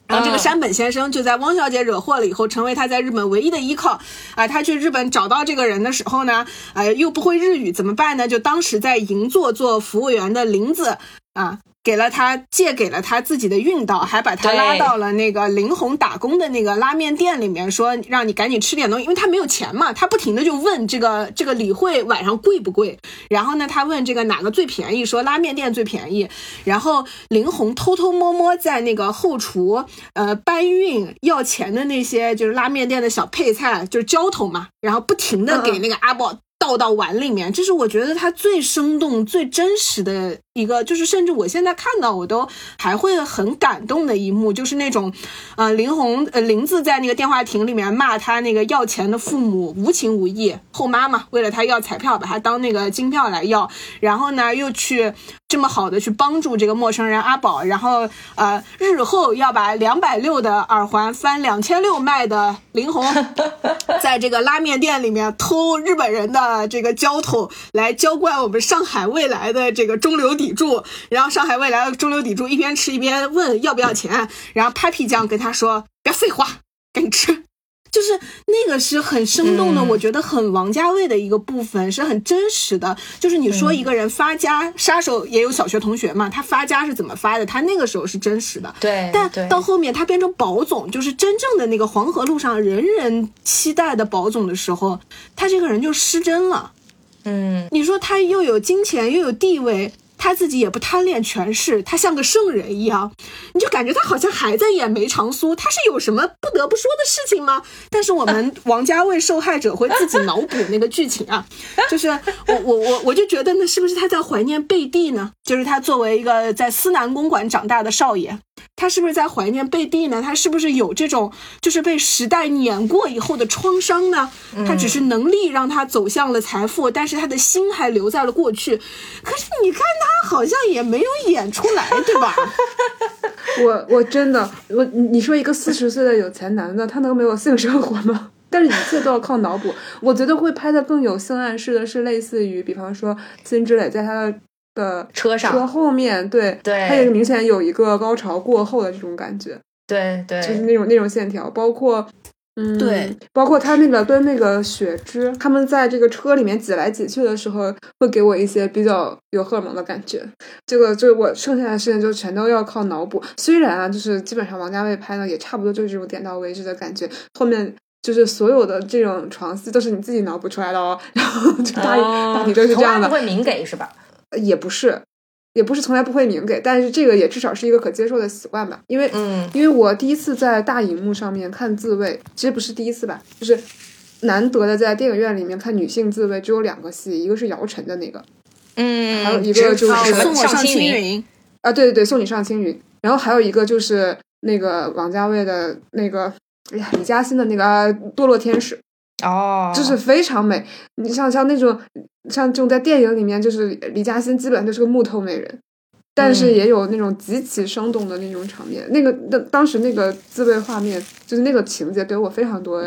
然后这个嗯山本先生就在汪小姐惹祸了以后，成为他在日本唯一的依靠。啊，他去日本找到这个人的时候呢，呃，又不会日语，怎么办呢？就当时在银座做服务员的林子啊，给了他借给了他自己的运道，还把他拉到了那个林红打工的那个拉面店里面，说让你赶紧吃点东西，因为他没有钱嘛，他不停的就问这个这个李慧晚上贵不贵，然后呢，他问这个哪个最便宜，说拉面店最便宜，然后林红偷偷摸摸在那个后厨呃搬运要钱的那些就是拉面店的小配菜，就是浇头嘛，然后不停的给那个阿宝。倒到碗里面，这是我觉得他最生动、最真实的一个，就是甚至我现在看到我都还会很感动的一幕，就是那种，呃，林红呃林子在那个电话亭里面骂他那个要钱的父母无情无义，后妈嘛，为了他要彩票，把他当那个金票来要，然后呢又去这么好的去帮助这个陌生人阿宝，然后呃日后要把两百六的耳环翻两千六卖的林红，*laughs* 在这个拉面店里面偷日本人的这个浇头来浇灌我们上海未来的这个中流砥柱，然后上海未来的中流砥柱一边吃一边问要不要钱，然后 Papi 酱跟他说别废话，赶紧吃。就是那个是很生动的，嗯我觉得很王家卫的一个部分，是很真实的。就是你说一个人发家，杀手也有小学同学嘛，他发家是怎么发的？他那个时候是真实的。对，但到后面他变成保总，就是真正的那个黄河路上人人期待的保总的时候，他这个人就失真了。嗯，你说他又有金钱又有地位，他自己也不贪恋权势，他像个圣人一样，你就感觉他好像还在演梅长苏，他是有什么不得不说的事情吗？但是我们王家卫受害者会自己脑补那个剧情啊，*laughs* 就是我我我我就觉得那，是不是他在怀念贝蒂呢？就是他作为一个在思南公馆长大的少爷，他是不是在怀念贝蒂呢？他是不是有这种就是被时代碾过以后的创伤呢？他只是能力让他走向了财富，但是他的心还留在了过去。可是你看他好像也没有演出来，*laughs* 对吧？我我真的我你你说一个四十岁的有钱男的，他能没有性生活吗？*laughs* 但是一切都要靠脑补。我觉得会拍的更有性暗示的是，类似于比方说金志磊在他的的车上车后面，对对它也是明显有一个高潮过后的这种感觉，对对，就是那种那种线条，包括。嗯，对，包括他那个跟那个雪芝，他们在这个车里面挤来挤去的时候，会给我一些比较有荷尔蒙的感觉。这个就是我剩下的事情就全都要靠脑补。虽然啊，就是基本上王家卫拍的也差不多就是这种点到为止的感觉，后面就是所有的这种床戏都是你自己脑补出来的哦。然后就大、哦大体都是这样的不，会明给是吧？也不是，也不是从来不会明给，但是这个也至少是一个可接受的习惯吧，因为嗯因为我第一次在大荧幕上面看自慰，其实不是第一次吧，就是难得的在电影院里面看女性自慰，只有两个戏，一个是姚晨的那个，嗯，还有一个就是送我上青青云，啊，对对对，送你上青云。然后还有一个就是那个王家卫的那个，哎呀，李嘉欣的那个《堕落天使》，哦，就是非常美。你像像那种像这种在电影里面，就是李嘉欣基本上就是个木头美人，但是也有那种极其生动的那种场面。那个那当时那个自慰画面，就是那个情节给我非常多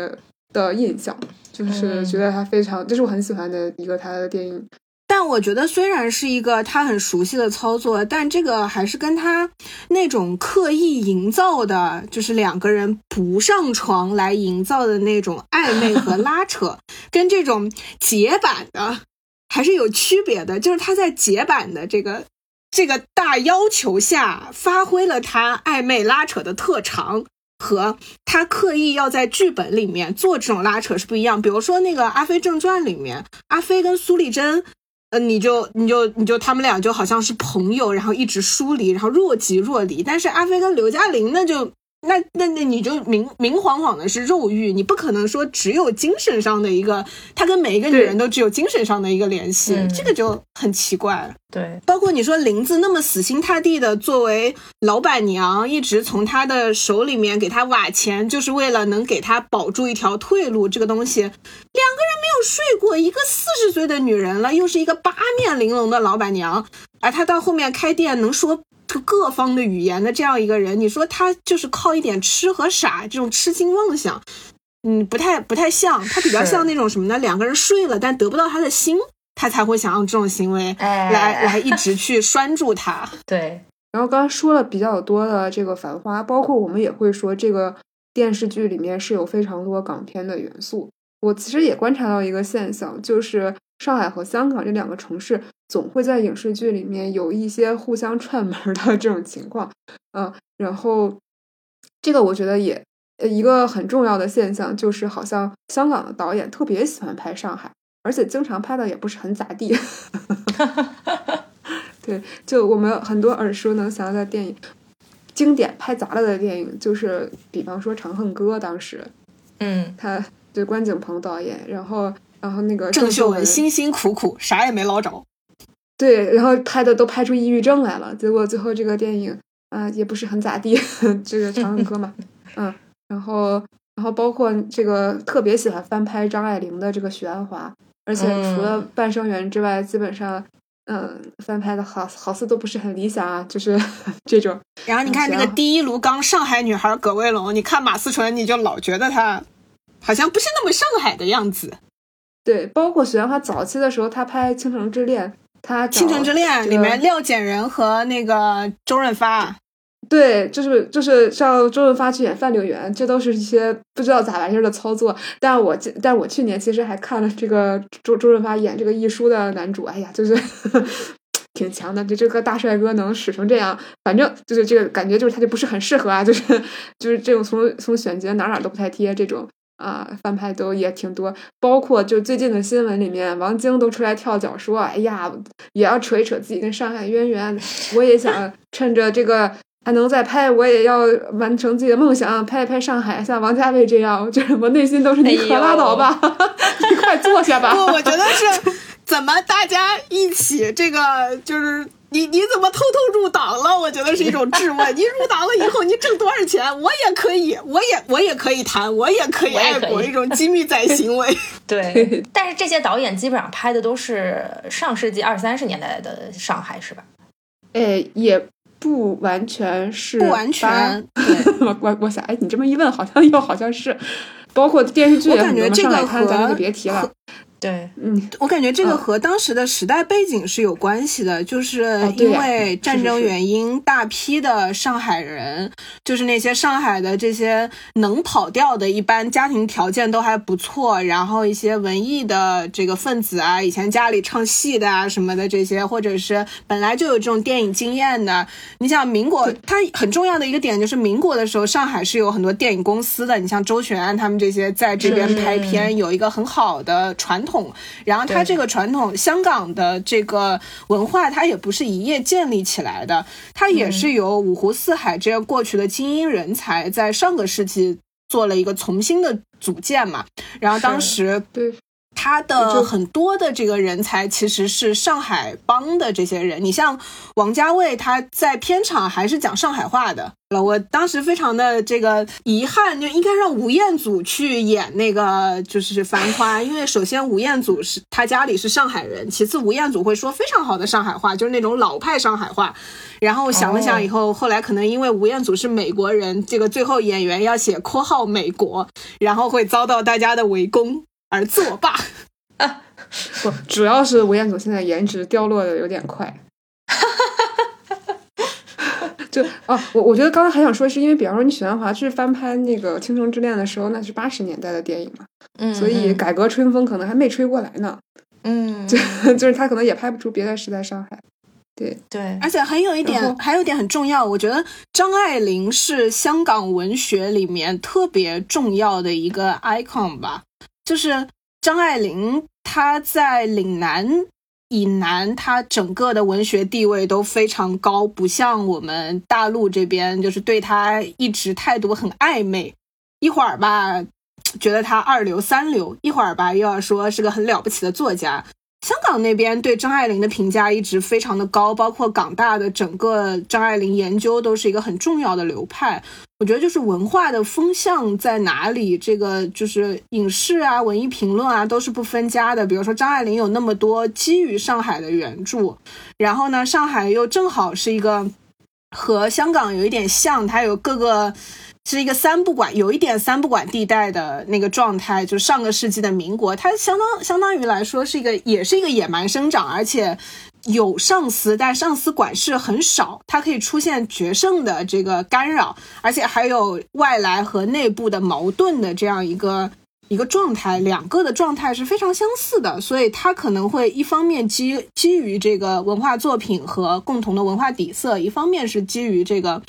的印象，就是觉得他非常，这是我很喜欢的一个他的电影。但我觉得，虽然是一个他很熟悉的操作，但这个还是跟他那种刻意营造的，就是两个人不上床来营造的那种暧昧和拉扯，跟这种解版的还是有区别的。就是他在解版的这个这个大要求下，发挥了他暧昧拉扯的特长，和他刻意要在剧本里面做这种拉扯是不一样。比如说那个《阿飞正传》里面，阿飞跟苏丽珍。呃，你就你就你就他们俩就好像是朋友，然后一直疏离，然后若即若离。但是阿飞跟刘嘉玲那就那那那你就明明晃晃的是肉欲，你不可能说只有精神上的一个，他跟每一个女人都只有精神上的一个联系，这个就很奇怪。对，包括你说林子那么死心塌地的作为老板娘，一直从他的手里面给他瓦钱，就是为了能给他保住一条退路。这个东西，两个人睡过，一个四十岁的女人了，又是一个八面玲珑的老板娘，而她到后面开店能说各方的语言的这样一个人，你说她就是靠一点痴和傻这种痴心妄想，嗯，不太不太像，她比较像那种什么呢？两个人睡了，但得不到他的心。他才会想用这种行为来来一直去拴住他。*laughs* 对，然后刚刚说了比较多的这个《繁花》，包括我们也会说这个电视剧里面是有非常多港片的元素。我其实也观察到一个现象，就是上海和香港这两个城市总会在影视剧里面有一些互相串门的这种情况。嗯，然后这个我觉得也一个很重要的现象，就是好像香港的导演特别喜欢拍上海。而且经常拍的也不是很咋地，*laughs* 对，就我们很多耳熟能详的电影，经典拍砸了的电影，就是比方说《长恨歌》，当时，嗯，他对关锦鹏导演，然后然后那个郑秀文辛辛苦苦啥也没捞着，对，然后拍的都拍出抑郁症来了，结果最后这个电影啊也不是很咋地，*laughs* 这个《长恨歌》嘛，嗯，然后然后包括这个特别喜欢翻拍张爱玲的这个许鞍华。而且除了《半生缘》之外，基本上，嗯，翻拍的好好似都不是很理想啊，就是 *laughs* 这种。然后你看这个第一炉钢上海女孩葛薇龙，你看马思纯，你就老觉得她好像不是那么上海的样子。对，包括许鞍华早期的时候，他拍《倾城之恋》，他《倾城之恋》里面廖简人和那个周润发。对，就是就是像周润发去演范柳园，这都是一些不知道咋玩意儿的操作。但我但我去年其实还看了这个周周润发演这个一书的男主，哎呀，就是 *laughs* 挺强的。就这个大帅哥能使成这样，反正就是这个感觉，就是他就不是很适合啊。就是就是这种从从选角哪哪都不太贴这种啊，翻拍都也挺多。包括就最近的新闻里面，王晶都出来跳脚说，哎呀，也要扯一扯自己跟上海渊源。我也想 *laughs* 趁着这个。还能再拍，我也要完成自己的梦想，拍一拍上海，像王家卫这样，就是我内心都是你可拉倒吧，*laughs* 你快坐下吧。不，我觉得是 *laughs* 怎么大家一起这个，就是你你怎么偷偷入党了？我觉得是一种质问。你入党了以后，你挣多少钱？我也可以，我也我也可以谈，我也可以爱国，一种机密仔行为。*laughs* 对，*laughs* 但是这些导演基本上拍的都是上世纪二三十年代的上海，是吧？哎，也。不完全是，不完全。*laughs* 我我我想，哎，你这么一问，好像又好像是，包括电视剧，我感觉这个和咱们就别提了。对，嗯，我感觉这个和当时的时代背景是有关系的，就是因为战争原因，大批的上海人，就是那些上海的这些能跑掉的，一般家庭条件都还不错，然后一些文艺的这个分子啊，以前家里唱戏的啊什么的这些，或者是本来就有这种电影经验的，你想民国，它很重要的一个点就是民国的时候，上海是有很多电影公司的，你像周璇他们这些在这边拍片，有一个很好的传。统，然后它这个传统，香港的这个文化，它也不是一夜建立起来的，它也是由五湖四海这些过去的精英人才在上个世纪做了一个重新的组建嘛。然后当时对他的很多的这个人才其实是上海帮的这些人。你像王家卫，他在片场还是讲上海话的。我当时非常的这个遗憾，就应该让吴彦祖去演那个就是《繁花》，因为首先吴彦祖是他家里是上海人，其次吴彦祖会说非常好的上海话，就是那种老派上海话。然后想了想以后，后来可能因为吴彦祖是美国人，这个最后演员要写括号美国，然后会遭到大家的围攻而作罢。*laughs* 不，主要是吴彦祖现在颜值掉落的有点快。*laughs* 就哦，我我觉得刚刚还想说，是因为比方说你许鞍华去翻拍那个《倾城之恋》的时候，那是八十年代的电影嘛，嗯，所以改革春风可能还没吹过来呢，嗯，就就是他可能也拍不出别的时代上海，对。对，而且还有一点，还有一点很重要，我觉得张爱玲是香港文学里面特别重要的一个 icon 吧，就是张爱玲她在岭南以南，她整个的文学地位都非常高，不像我们大陆这边，就是对她一直态度很暧昧，一会儿吧觉得她二流三流，一会儿吧又要说是个很了不起的作家。香港那边对张爱玲的评价一直非常的高，包括港大的整个张爱玲研究都是一个很重要的流派。我觉得就是文化的风向在哪里，这个就是影视啊、文艺评论啊都是不分家的。比如说张爱玲有那么多基于上海的原著，然后呢，上海又正好是一个和香港有一点像，它有各个。是一个三不管，有一点三不管地带的那个状态，就上个世纪的民国，它相当相当于来说是一个，也是一个野蛮生长，而且有上司，但上司管事很少，它可以出现决胜的这个干扰，而且还有外来和内部的矛盾的这样一个一个状态，两个的状态是非常相似的，所以它可能会一方面基基于这个文化作品和共同的文化底色，一方面是基于这个。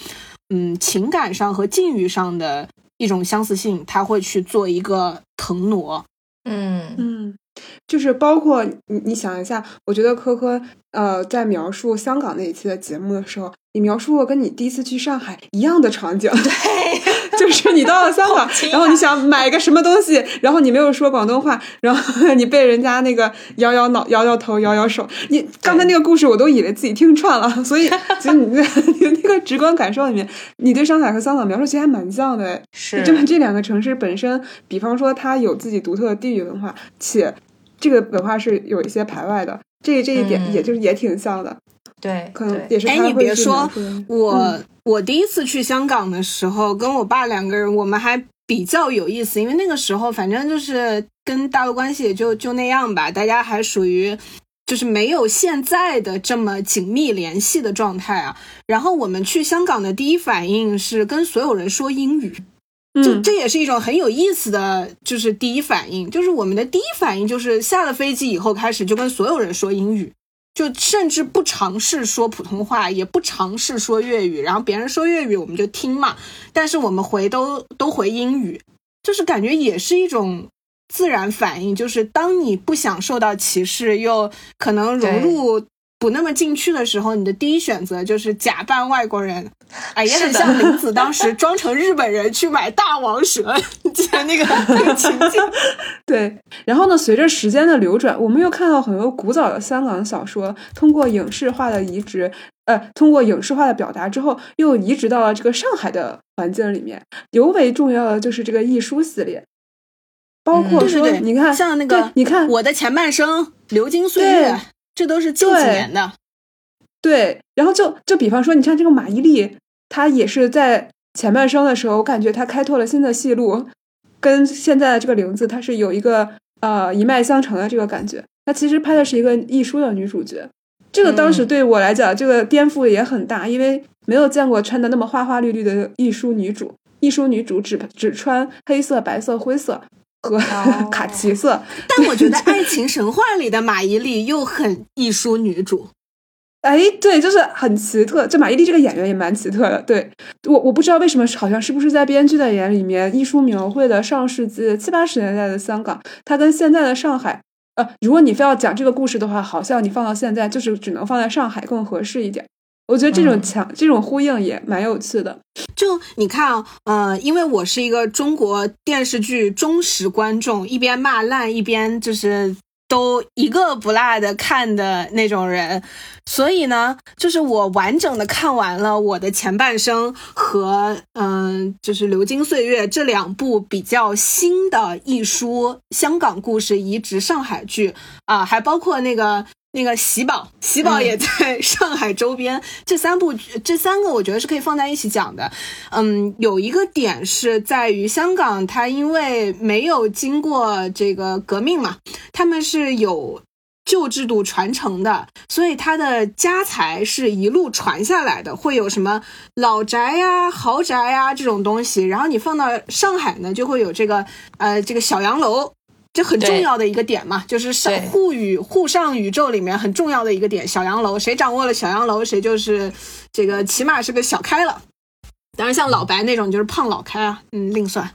嗯，情感上和境遇上的一种相似性，他会去做一个腾挪。嗯嗯，就是包括你，你想一下，我觉得科科呃在描述香港那一期的节目的时候，你描述过跟你第一次去上海一样的场景，对，*laughs* 就是你到了香港，*laughs* 然后你想买个什么东西，然后你没有说广东话，然后你被人家那个摇摇脑、摇摇头、摇摇手。你刚才那个故事，我都以为自己听串了，所以其实你那 *laughs* 你那个直观感受里面，你对上海和香港描述其实还蛮像的。是。这么这两个城市本身，比方说它有自己独特的地域文化，且这个文化是有一些排外的，这这一点嗯。也就是也挺像的，对，可能也是哎你别说我，嗯我第一次去香港的时候，跟我爸两个人，我们还比较有意思，因为那个时候反正就是跟大陆关系也就就那样吧，大家还属于。就是没有现在的这么紧密联系的状态啊。然后我们去香港的第一反应是跟所有人说英语，这嗯这也是一种很有意思的，就是第一反应，就是我们的第一反应就是下了飞机以后开始就跟所有人说英语，就甚至不尝试说普通话，也不尝试说粤语，然后别人说粤语我们就听嘛，但是我们回都都回英语，就是感觉也是一种自然反应，就是当你不想受到歧视，又可能融入不那么进去的时候，你的第一选择就是假扮外国人。哎，也很像林子当时装成日本人去买大王蛇，你记得那个那个情景？*laughs* 对，然后呢，随着时间的流转，我们又看到很多古早的香港小说通过影视化的移植，呃，通过影视化的表达之后，又移植到了这个上海的环境里面。尤为重要的就是这个艺书系列，包括说，你看，像那个，你看，我的前半生、流金岁对月，这都是近几年的。对，然后就就比方说，你像这个马伊琍，她也是在前半生的时候，我感觉她开拓了新的戏路，跟现在的这个玲子，她是有一个呃一脉相承的这个感觉。她其实拍的是一个艺书的女主角，这个当时嗯对我来讲，这个颠覆也很大，因为没有见过穿的那么花花绿绿的艺书女主，艺书女主只只穿黑色、白色、灰色和、哦 *laughs* 卡其色。但我觉得《爱情神话》里的马伊琍又很艺术女主。哎，对，就是很奇特。就马伊琍这个演员也蛮奇特的。对我，我不知道为什么，好像是不是在编剧的眼里面，艺术描绘的上世纪七八十年代的香港，它跟现在的上海，呃，如果你非要讲这个故事的话，好像你放到现在，就是只能放在上海更合适一点。我觉得这种强、这种呼应也蛮有趣的。就你看啊，呃，因为我是一个中国电视剧忠实观众，一边骂烂一边就是都一个不落的看的那种人，所以呢，就是我完整的看完了我的前半生和嗯、就是《流金岁月》这两部比较新的一书香港故事移植上海剧啊，还包括那个。那个喜宝，喜宝也在 *laughs* 上海周边，这三部这三个我觉得是可以放在一起讲的。嗯，有一个点是在于香港，它因为没有经过这个革命嘛，他们是有旧制度传承的，所以它的家财是一路传下来的，会有什么老宅呀、豪宅呀这种东西。然后你放到上海呢，就会有这个呃这个小洋楼。这很重要的一个点嘛，就是上对沪宇沪上宇宙里面很重要的一个点，小洋楼，谁掌握了小洋楼，谁就是这个起码是个小开了。当然，像老白那种就是胖老开啊，嗯，另算。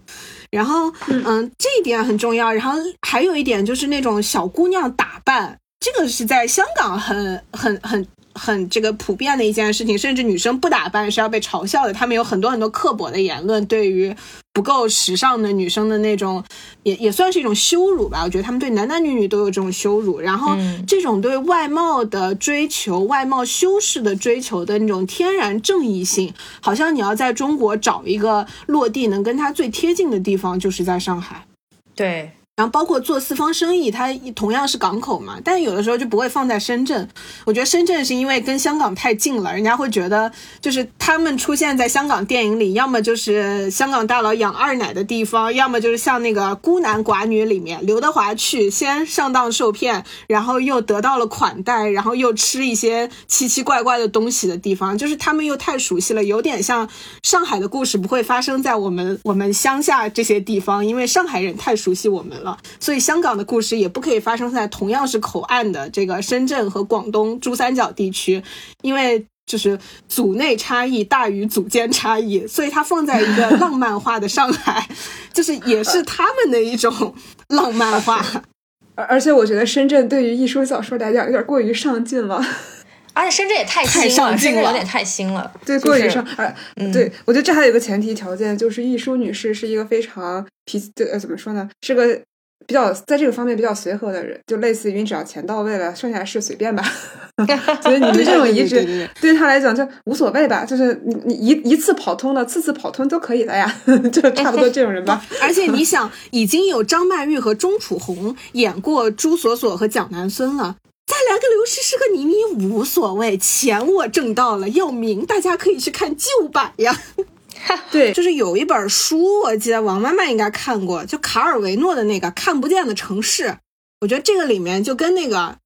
然后，嗯，这一点很重要。然后还有一点就是那种小姑娘打扮，这个是在香港很很很很这个普遍的一件事情，甚至女生不打扮是要被嘲笑的。他们有很多很多刻薄的言论，对于不够时尚的女生的那种，也也算是一种羞辱吧。我觉得他们对男男女女都有这种羞辱。然后嗯这种对外貌的追求、外貌修饰的追求的那种天然正义性，好像你要在中国找一个落地能跟它最贴近的地方，就是在上海。对，然后包括做四方生意，它同样是港口嘛，但有的时候就不会放在深圳。我觉得深圳是因为跟香港太近了，人家会觉得就是他们出现在香港电影里，要么就是香港大佬养二奶的地方，要么就是像那个《孤男寡女》里面刘德华去先上当受骗，然后又得到了款待，然后又吃一些奇奇怪怪的东西的地方，就是他们又太熟悉了，有点像上海的故事不会发生在我们我们乡下这些地方，因为上海人太熟悉我们了，所以香港的故事也不可以发生在同样是口岸的这个深圳和广东珠三角地区，因为。就是组内差异大于组间差异，*laughs* 所以它放在一个浪漫化的上海，*laughs* 就是也是他们的一种浪漫化。*laughs* 而而且我觉得深圳对于艺术小说来讲有点过于上进了，而且深圳也太太新了，上进了深圳有点太新了，对，过于上。而、对我觉得这还有一个前提条件，就是艺术女士是一个非常脾气，呃，怎么说呢，是个比较在这个方面比较随和的人，就类似于你只要钱到位了，剩下的事随便吧。*laughs* 所以你们这种移植对对对对对他来讲就无所谓吧，就是你你一一次跑通了，次次跑通都可以的呀，*laughs* 就差不多这种人吧。而且你想，已经有张曼玉和钟楚红演过朱锁锁和蒋南孙了。再来个刘诗诗和倪妮无所谓，钱我挣到了，要名大家可以去看旧版呀。*laughs* 对，就是有一本书，我记得王妈妈应该看过，就卡尔维诺的那个《看不见的城市》。我觉得这个里面就跟那个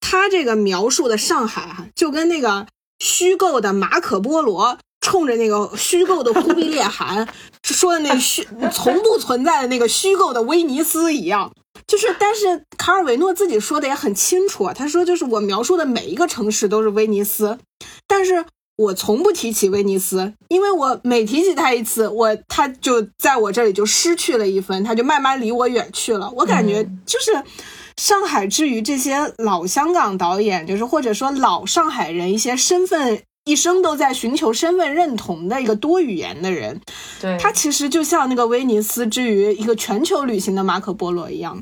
他这个描述的上海哈，就跟那个虚构的马可波罗冲着那个虚构的忽必烈汗说的那虚 *laughs* 从不存在的那个虚构的威尼斯一样。就是，但是卡尔维诺自己说的也很清楚啊，他说就是我描述的每一个城市都是威尼斯，但是我从不提起威尼斯，因为我每提起他一次，我他就在我这里就失去了一分，他就慢慢离我远去了。我感觉就是上海之于这些老香港导演，就是或者说老上海人一些身份。一生都在寻求身份认同的一个多语言的人，对，他其实就像那个威尼斯之于一个全球旅行的马可波罗一样。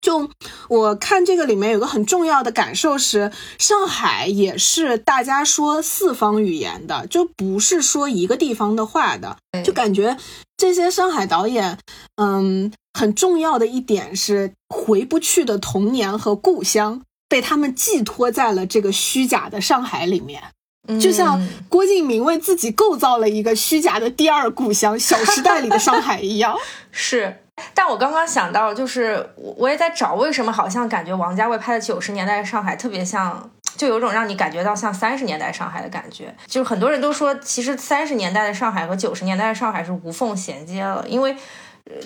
就我看这个里面有个很重要的感受是，上海也是大家说四方语言的，就不是说一个地方的话的。就感觉这些上海导演，嗯，很重要的一点是回不去的童年和故乡被他们寄托在了这个虚假的上海里面。就像嗯郭敬明为自己构造了一个虚假的第二故乡《小时代》里的上海一样。*laughs* 是，但我刚刚想到，就是我我也在找为什么好像感觉王家卫拍的九十年代的上海特别像，就有种让你感觉到像三十年代上海的感觉。就是很多人都说，其实三十年代的上海和九十年代的上海是无缝衔接了，因为。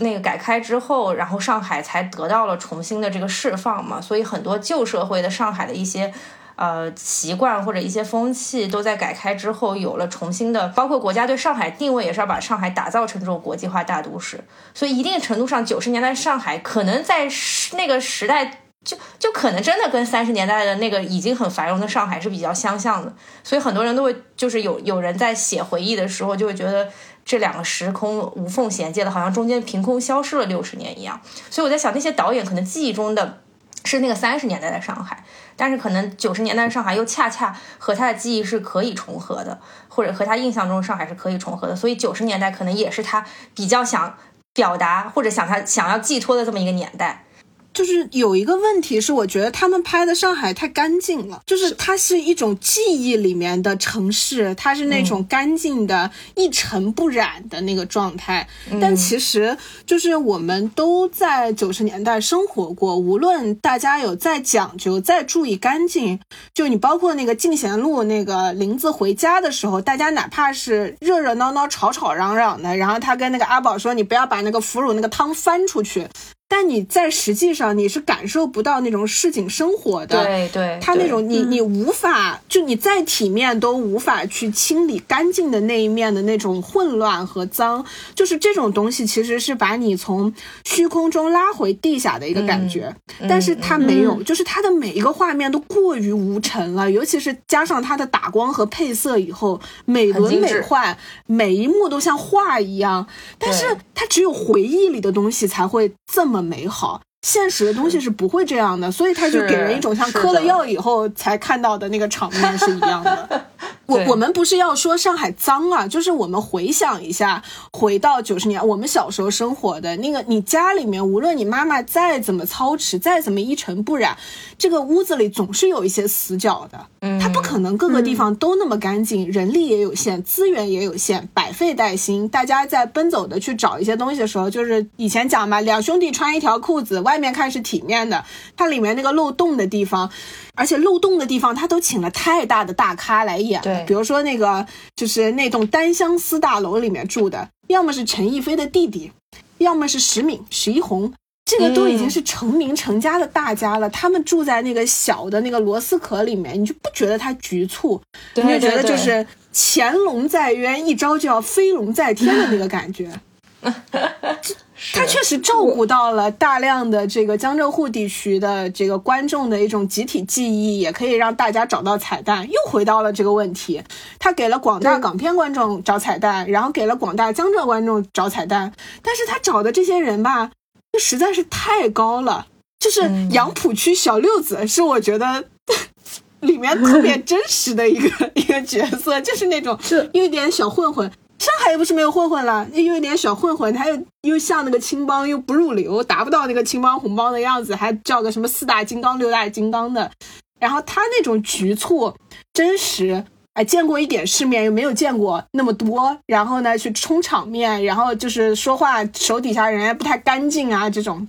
那个改开之后，然后上海才得到了重新的这个释放嘛，所以很多旧社会的上海的一些呃习惯或者一些风气，都在改开之后有了重新的，包括国家对上海定位也是要把上海打造成这种国际化大都市。所以一定程度上，九十年代上海可能在那个时代就就可能真的跟三十年代的那个已经很繁荣的上海是比较相像的，所以很多人都会就是有有人在写回忆的时候就会觉得这两个时空无缝衔接的，好像中间凭空消失了六十年一样。所以我在想，那些导演可能记忆中的是那个三十年代的上海，但是可能九十年代的上海又恰恰和他的记忆是可以重合的，或者和他印象中上海是可以重合的，所以九十年代可能也是他比较想表达或者想他想要寄托的这么一个年代。就是有一个问题是，我觉得他们拍的上海太干净了，就是它是一种记忆里面的城市，它是那种干净的、一尘不染的那个状态。但其实，就是我们都在九十年代生活过，无论大家有再讲究、再注意干净，就你包括那个进贤路那个林子回家的时候，大家哪怕是热热闹闹、吵吵嚷嚷的，然后他跟那个阿宝说：“你不要把那个腐乳那个汤翻出去。”但你在实际上你是感受不到那种市井生活的，对对，他那种你你无法就你再体面都无法去清理干净的那一面的那种混乱和脏，就是这种东西其实是把你从虚空中拉回地下的一个感觉，但是它没有，就是它的每一个画面都过于无尘了，尤其是加上它的打光和配色以后，美轮美奂，每一幕都像画一样，但是它只有回忆里的东西才会这么。美好，现实的东西是不会这样的，所以他就给人一种像嗑了药以后才看到的那个场面是一样的。我我们不是要说上海脏啊，就是我们回想一下，回到九十年我们小时候生活的那个，你家里面无论你妈妈再怎么操持，再怎么一尘不染，这个屋子里总是有一些死角的。嗯，它不可能各个地方都那么干净，人力也有限，资源也有限，百废待兴。大家在奔走的去找一些东西的时候，就是以前讲嘛，两兄弟穿一条裤子，外面看是体面的，它里面那个漏洞的地方。而且漏洞的地方，他都请了太大的大咖来演。对，比如说那个，就是那栋单相思大楼里面住的，要么是陈逸飞的弟弟，要么是石敏、石一红，这个都已经是成名成家的大家了。他们住在那个小的那个螺丝壳里面，你就不觉得他局促，你就觉得就是潜龙在渊，一招就要飞龙在天的那个感觉。*laughs* 他确实照顾到了大量的这个江浙沪地区的这个观众的一种集体记忆，也可以让大家找到彩蛋。又回到了这个问题，他给了广大港片观众找彩蛋，然后给了广大江浙观众找彩蛋。但是他找的这些人吧，就实在是太高了。就是杨浦区小六子，是我觉得 *laughs* 里面特别真实的一个 *laughs* 一个角色，就是那种有点小混混。上海又不是没有混混了，又有点小混混，他又又像那个青帮，又不入流，达不到那个青帮红帮的样子，还叫个什么四大金刚、六大金刚的。然后他那种局促、真实，哎，见过一点世面，又没有见过那么多。然后呢，去充场面，然后就是说话手底下人不太干净啊，这种，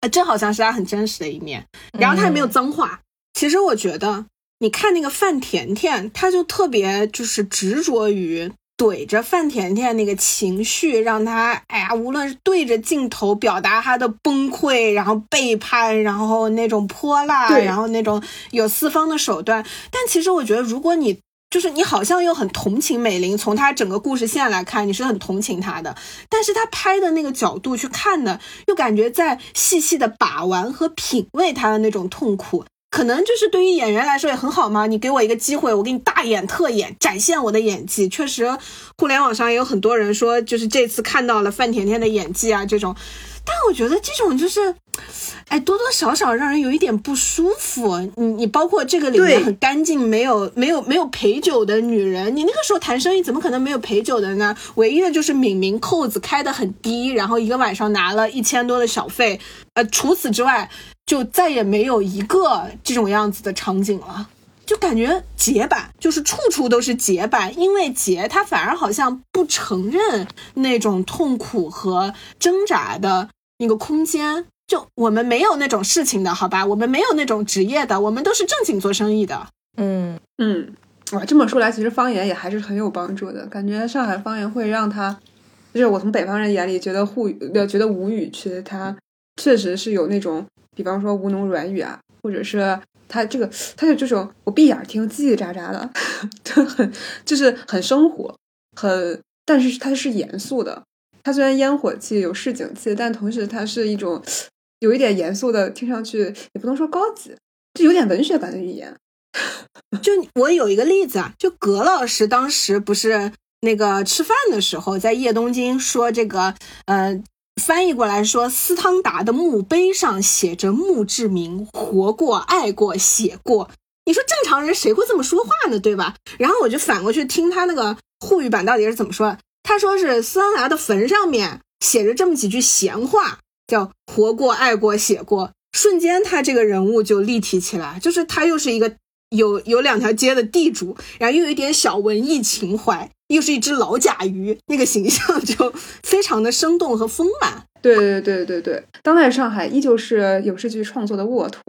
啊，这好像是他很真实的一面。然后他也没有脏话。其实我觉得，你看那个范甜甜，他就特别就是执着于。怼着范甜甜那个情绪，让她哎呀，无论是对着镜头表达她的崩溃，然后背叛，然后那种泼辣，然后那种有四方的手段。但其实我觉得，如果你就是你，好像又很同情美玲，从她整个故事线来看，你是很同情她的。但是她拍的那个角度去看呢，又感觉在细细的把玩和品味她的那种痛苦。可能就是对于演员来说也很好嘛，你给我一个机会，我给你大演特演，展现我的演技。确实，互联网上也有很多人说，就是这次看到了范甜甜的演技啊，这种。但我觉得这种就是，哎，多多少少让人有一点不舒服。你你包括这个里面很干净，没有没有没有陪酒的女人，你那个时候谈生意怎么可能没有陪酒的呢？唯一的就是敏敏扣子开的很低，然后一个晚上拿了一千多的小费。呃，除此之外。就再也没有一个这种样子的场景了，就感觉结版，就是处处都是结版，因为结他反而好像不承认那种痛苦和挣扎的那个空间。就我们没有那种事情的好吧，我们没有那种职业的，我们都是正经做生意的。嗯嗯，哇，这么说来，其实方言也还是很有帮助的。感觉上海方言会让他，就是我从北方人眼里觉得沪语，觉得无语，其实他确实是有那种。比方说吴侬软语啊，或者是他这个，他就这种我闭眼听叽叽喳喳的，就很就是很生活，很，但是它是严肃的。它虽然烟火气有市井气，但同时它是一种有一点严肃的，听上去也不能说高级，就有点文学感的语言。*laughs* 就我有一个例子啊，就葛老师当时不是那个吃饭的时候，在叶东京说这个，呃，翻译过来说，斯汤达的墓碑上写着墓志铭：活过、爱过、写过。你说正常人谁会这么说话呢？对吧？然后我就反过去听他那个沪语版到底是怎么说的。他说是斯汤达的坟上面写着这么几句闲话，叫“活过、爱过、写过”。瞬间，他这个人物就立体起来，就是他又是一个。有有两条街的地主，然后又有一点小文艺情怀，又是一只老甲鱼，那个形象就非常的生动和丰满。对对对对对，当代上海依旧是影视剧创作的沃土。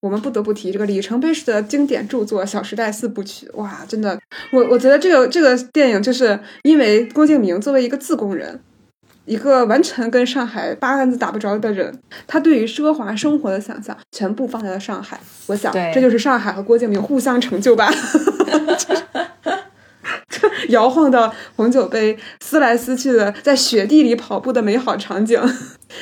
我们不得不提这个里程碑式的经典著作《小时代》四部曲。哇，真的，我我觉得这个这个电影就是因为郭敬明作为一个自贡人。一个完全跟上海八竿子打不着的人，他对于奢华生活的想象全部放在了上海。我想，这就是上海和郭敬明互相成就吧。*laughs* 摇晃的红酒杯，撕来撕去的，在雪地里跑步的美好场景，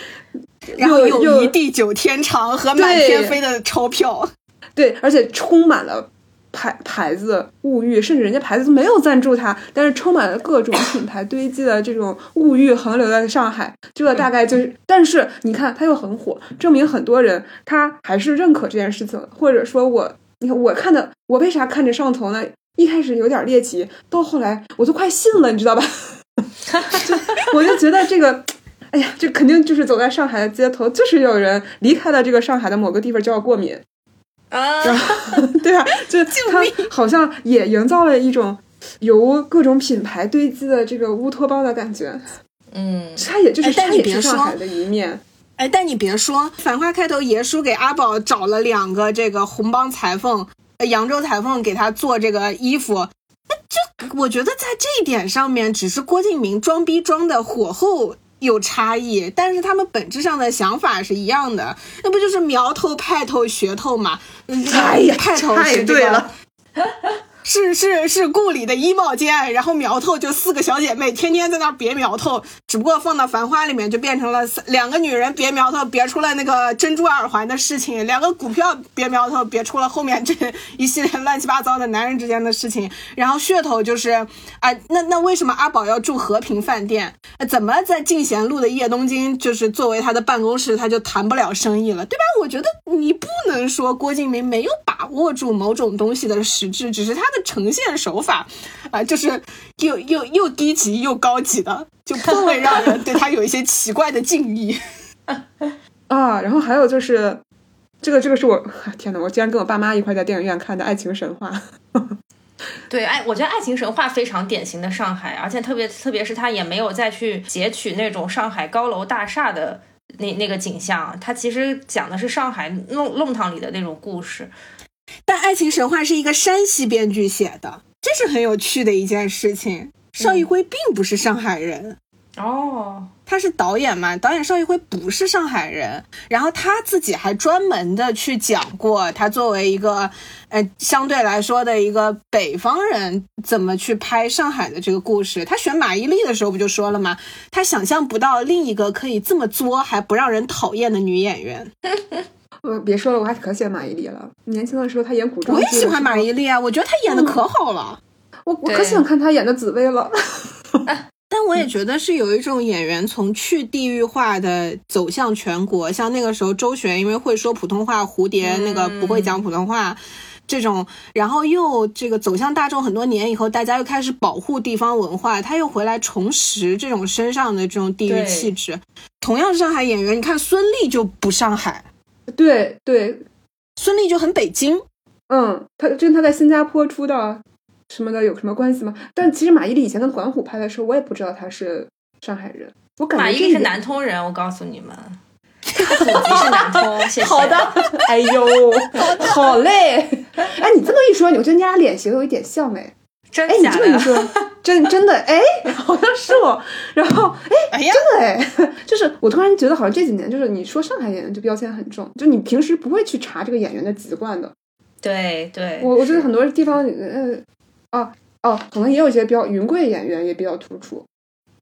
*laughs* 然后有一地久天长和满天飞的钞票，对，而且充满了。牌牌子物欲，甚至人家牌子都没有赞助他，但是充满了各种品牌堆积的这种物欲横流在上海，这大概就是。但是你看他又很火，证明很多人他还是认可这件事情，或者说我，你看我看的，我为啥看着上头呢？一开始有点猎奇，到后来我都快信了，你知道吧？我就觉得这个，哎呀，这肯定就是走在上海的街头，就是有人离开了这个上海的某个地方就要过敏。啊，*laughs* 对啊，就他好像也营造了一种由各种品牌堆积的这个乌托邦的感觉。嗯，他也就是他也是上海的一面。哎，但你别说，《繁花》开头爷叔给阿宝找了两个这个红帮裁缝，扬州裁缝给他做这个衣服，那这我觉得在这一点上面，只是郭敬明装逼装的火候。有差异，但是他们本质上的想法是一样的，那不就是苗头、派头、噱头嘛？哎呀，派头是对了。*laughs* 是是是，故里的衣帽间，然后苗头就四个小姐妹，天天在那别苗头，只不过放到《繁花》里面就变成了两个女人别苗头，别出了那个珍珠耳环的事情，两个股票别苗头，别出了后面这一系列乱七八糟的男人之间的事情。然后噱头就是啊，那那为什么阿宝要住和平饭店？怎么在进贤路的叶东京就是作为他的办公室，他就谈不了生意了，对吧？我觉得你不能说郭敬明没有把握住某种东西的实质，只是他的。呈现手法啊，就是又又又低级又高级的，就颇为让人对他有一些奇怪的敬意 *laughs* 啊。然后还有就是，这个这个是我天呐，我竟然跟我爸妈一块在电影院看的《爱情神话》。*laughs* 对，爱我觉得《爱情神话》非常典型的上海，而且特别特别是他也没有再去截取那种上海高楼大厦的那那个景象，他其实讲的是上海弄弄堂里的那种故事。但《爱情神话》是一个山西编剧写的，这是很有趣的一件事情。邵艺辉并不是上海人哦，他是导演嘛？导演邵艺辉不是上海人，然后他自己还专门的去讲过，他作为一个呃相对来说的一个北方人，怎么去拍上海的这个故事。他选马伊琍的时候不就说了吗？他想象不到另一个可以这么作还不让人讨厌的女演员。*laughs* 呃，别说了，我还可喜欢马伊琍了。年轻的时候她演古装，我也喜欢马伊琍啊，我觉得她演的可好了。我我可喜欢看她演的紫薇了。但我也觉得是有一种演员从去地域化的走向全国，像那个时候周璇因为会说普通话，蝴蝶那个不会讲普通话，这种，然后又这个走向大众很多年以后，大家又开始保护地方文化，他又回来重拾这种身上的这种地域气质。同样是上海演员，你看孙俪就不上海。对对，孙俪就很北京，嗯，她跟她在新加坡出道什么的有什么关系吗？但其实马伊琍以前跟管虎拍的时候，我也不知道她是上海人。我感觉马伊琍是南通人，我告诉你们，祖籍是南通。谢谢。好的，哎呦，好嘞。哎，你这么一说，我觉得你俩脸型有一点像哎。真哎，你这么一说，真真的哎，*laughs* 好像是我。然后哎，真的哎，*laughs* 就是我突然觉得好像这几年，就是你说上海演员就标签很重，就你平时不会去查这个演员的籍贯的。对对，我我觉得很多地方，呃，哦哦，可能也有一些比较云贵演员也比较突出。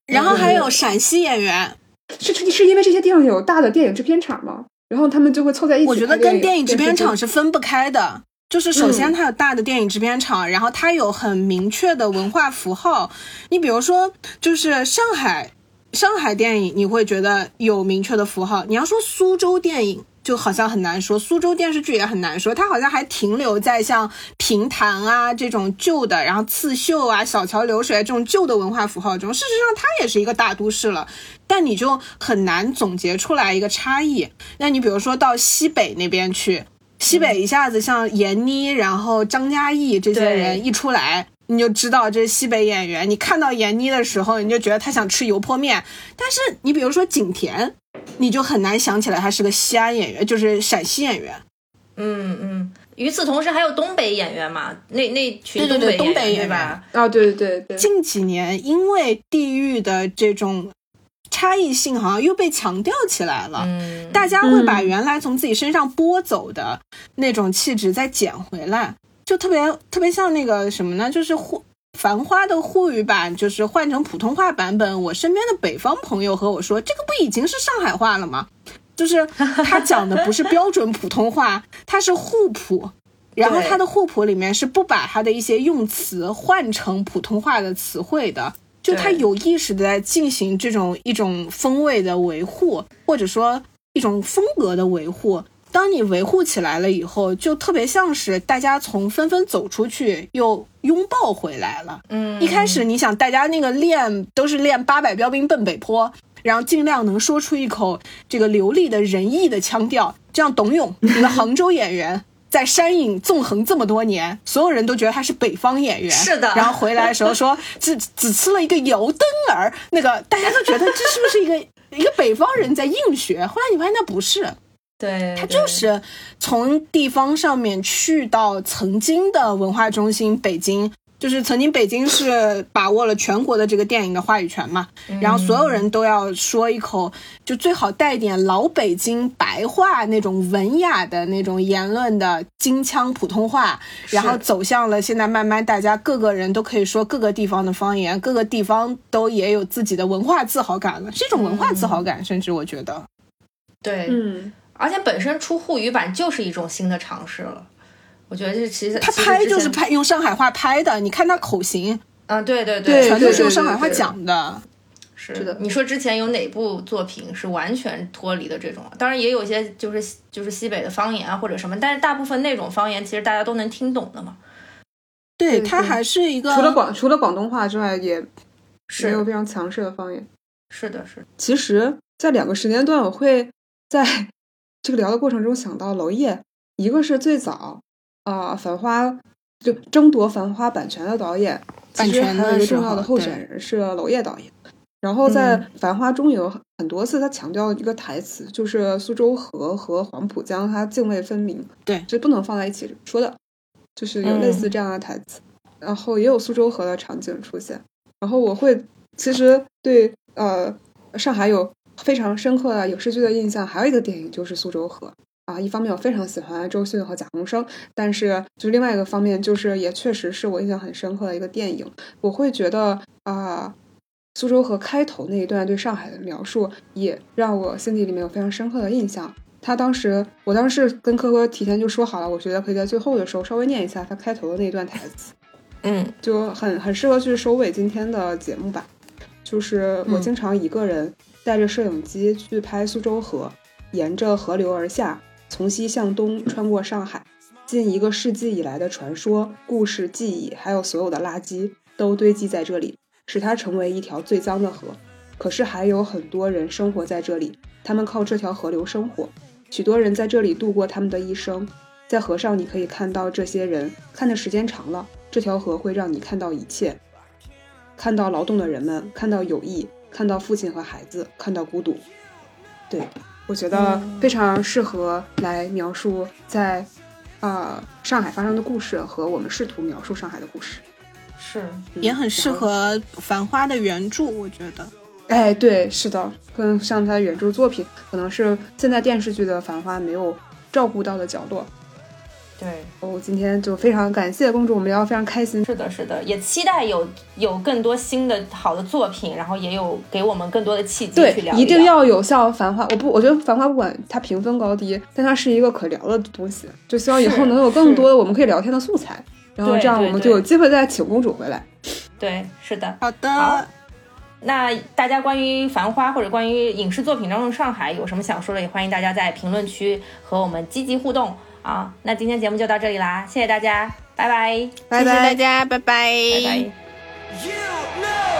然后还有陕西演员，是是因为这些地方有大的电影制片厂吗？然后他们就会凑在一起。我觉得跟电影制片厂是是分不开的。就是首先它有大的电影制片厂，然后它有很明确的文化符号。你比如说，就是上海，上海电影你会觉得有明确的符号。你要说苏州电影。就好像很难说，苏州电视剧也很难说，它好像还停留在像评弹啊这种旧的，然后刺绣啊、小桥流水这种旧的文化符号中。事实上，它也是一个大都市了，但你就很难总结出来一个差异。那你比如说到西北那边去，西北一下子像闫妮，然后张嘉译这些人一出来，你就知道这是西北演员。你看到闫妮的时候，你就觉得她想吃油泼面。但是你比如说景甜。你就很难想起来她是个西安演员，就是陕西演员。嗯嗯。与此同时，还有东北演员嘛？那那群东北东北演员吧？啊，对对对对。近几年因为地域的这种差异性，好像又被强调起来了。嗯。大家会把原来从自己身上剥走的那种气质再捡回来，就特别特别像那个什么呢？就是沪。繁花的沪语版就是换成普通话版本，我身边的北方朋友和我说，这个不已经是上海话了吗？就是他讲的不是标准普通话，*laughs* 他是沪普，然后他的互普里面是不把他的一些用词换成普通话的词汇的，就他有意识的在进行这种一种风味的维护，或者说一种风格的维护。当你维护起来了以后，就特别像是大家从纷纷走出去，又拥抱回来了。嗯，一开始你想，大家那个练都是练八百标兵奔北坡，然后尽量能说出一口这个流利的仁义的腔调。这样，董勇一个杭州演员，在山影纵横这么多年，所有人都觉得他是北方演员。是的。然后回来的时候说，*laughs* 只只吃了一个油灯儿，那个大家都觉得这是不是一个 *laughs* 一个北方人在硬学？后来你发现那不是。对，他就是从地方上面去到曾经的文化中心北京，就是曾经北京是把握了全国的这个电影的话语权嘛，然后所有人都要说一口，就最好带点老北京白话那种文雅的那种言论的京腔普通话，然后走向了现在慢慢大家各个人都可以说各个地方的方言，各个地方都也有自己的文化自豪感了，这种文化自豪感，甚至我觉得，对，嗯。而且本身出沪语版就是一种新的尝试了，我觉得这其实他拍就是拍用上海话拍的，你看他口型，啊，对对对，全都是用上海话讲的。是的，你说之前有哪部作品是完全脱离的这种？当然也有一些就是就是西北的方言啊或者什么，但是大部分那种方言其实大家都能听懂的嘛。对，它还是一个除了广除了广东话之外，也是没有非常强势的方言。是的，是。其实，在两个时间段，我会在。*laughs* 这个聊的过程中想到娄烨，一个是最早啊《繁花》就争夺《繁花》版权的导演，其实还有一个重要的候选人是娄烨导演。然后在《繁花》中有很多次他强调一个台词，就是苏州河和黄浦江它泾渭分明，对，是不能放在一起说的，就是有类似这样的台词。然后也有苏州河的场景出现。然后我会其实对呃上海有。非常深刻的影视剧的印象，还有一个电影就是《苏州河》啊。一方面我非常喜欢周迅和贾宏声，但是就另外一个方面，就是也确实是我印象很深刻的一个电影。我会觉得啊，《苏州河》开头那一段对上海的描述，也让我心底里面有非常深刻的印象。他当时，我当时跟科科提前就说好了，我觉得可以在最后的时候稍微念一下他开头的那一段台词，嗯，*laughs* 就很很适合去收尾今天的节目吧。就是我经常一个人。带着摄影机去拍苏州河，沿着河流而下，从西向东穿过上海。近一个世纪以来的传说、故事、记忆，还有所有的垃圾，都堆积在这里，使它成为一条最脏的河。可是还有很多人生活在这里，他们靠这条河流生活。许多人在这里度过他们的一生。在河上，你可以看到这些人。看的时间长了，这条河会让你看到一切，看到劳动的人们，看到友谊。看到父亲和孩子，看到孤独，对我觉得非常适合来描述在啊上海发生的故事和我们试图描述上海的故事，是也很适合《繁花》的原著，我觉得。哎，对，是的，更像他原著作品，可能是现在电视剧的《繁花》没有照顾到的角落。对，我今天就非常感谢公主，我们聊得非常开心。是的，是的，也期待有有更多新的好的作品，然后也有给我们更多的契机去聊，一定要有像《繁花》，我不，我觉得《繁花》不管它评分高低，但它是一个可聊的东西，就希望以后能有更多的我们可以聊天的素材，然后这样我们就有机会再请公主回来。对，是的。好的，好那大家关于《繁花》或者关于影视作品当中的上海有什么想说的，也欢迎大家在评论区和我们积极互动啊！那今天节目就到这里啦，谢谢大家，拜拜，拜谢谢大。家，拜拜，拜拜。You know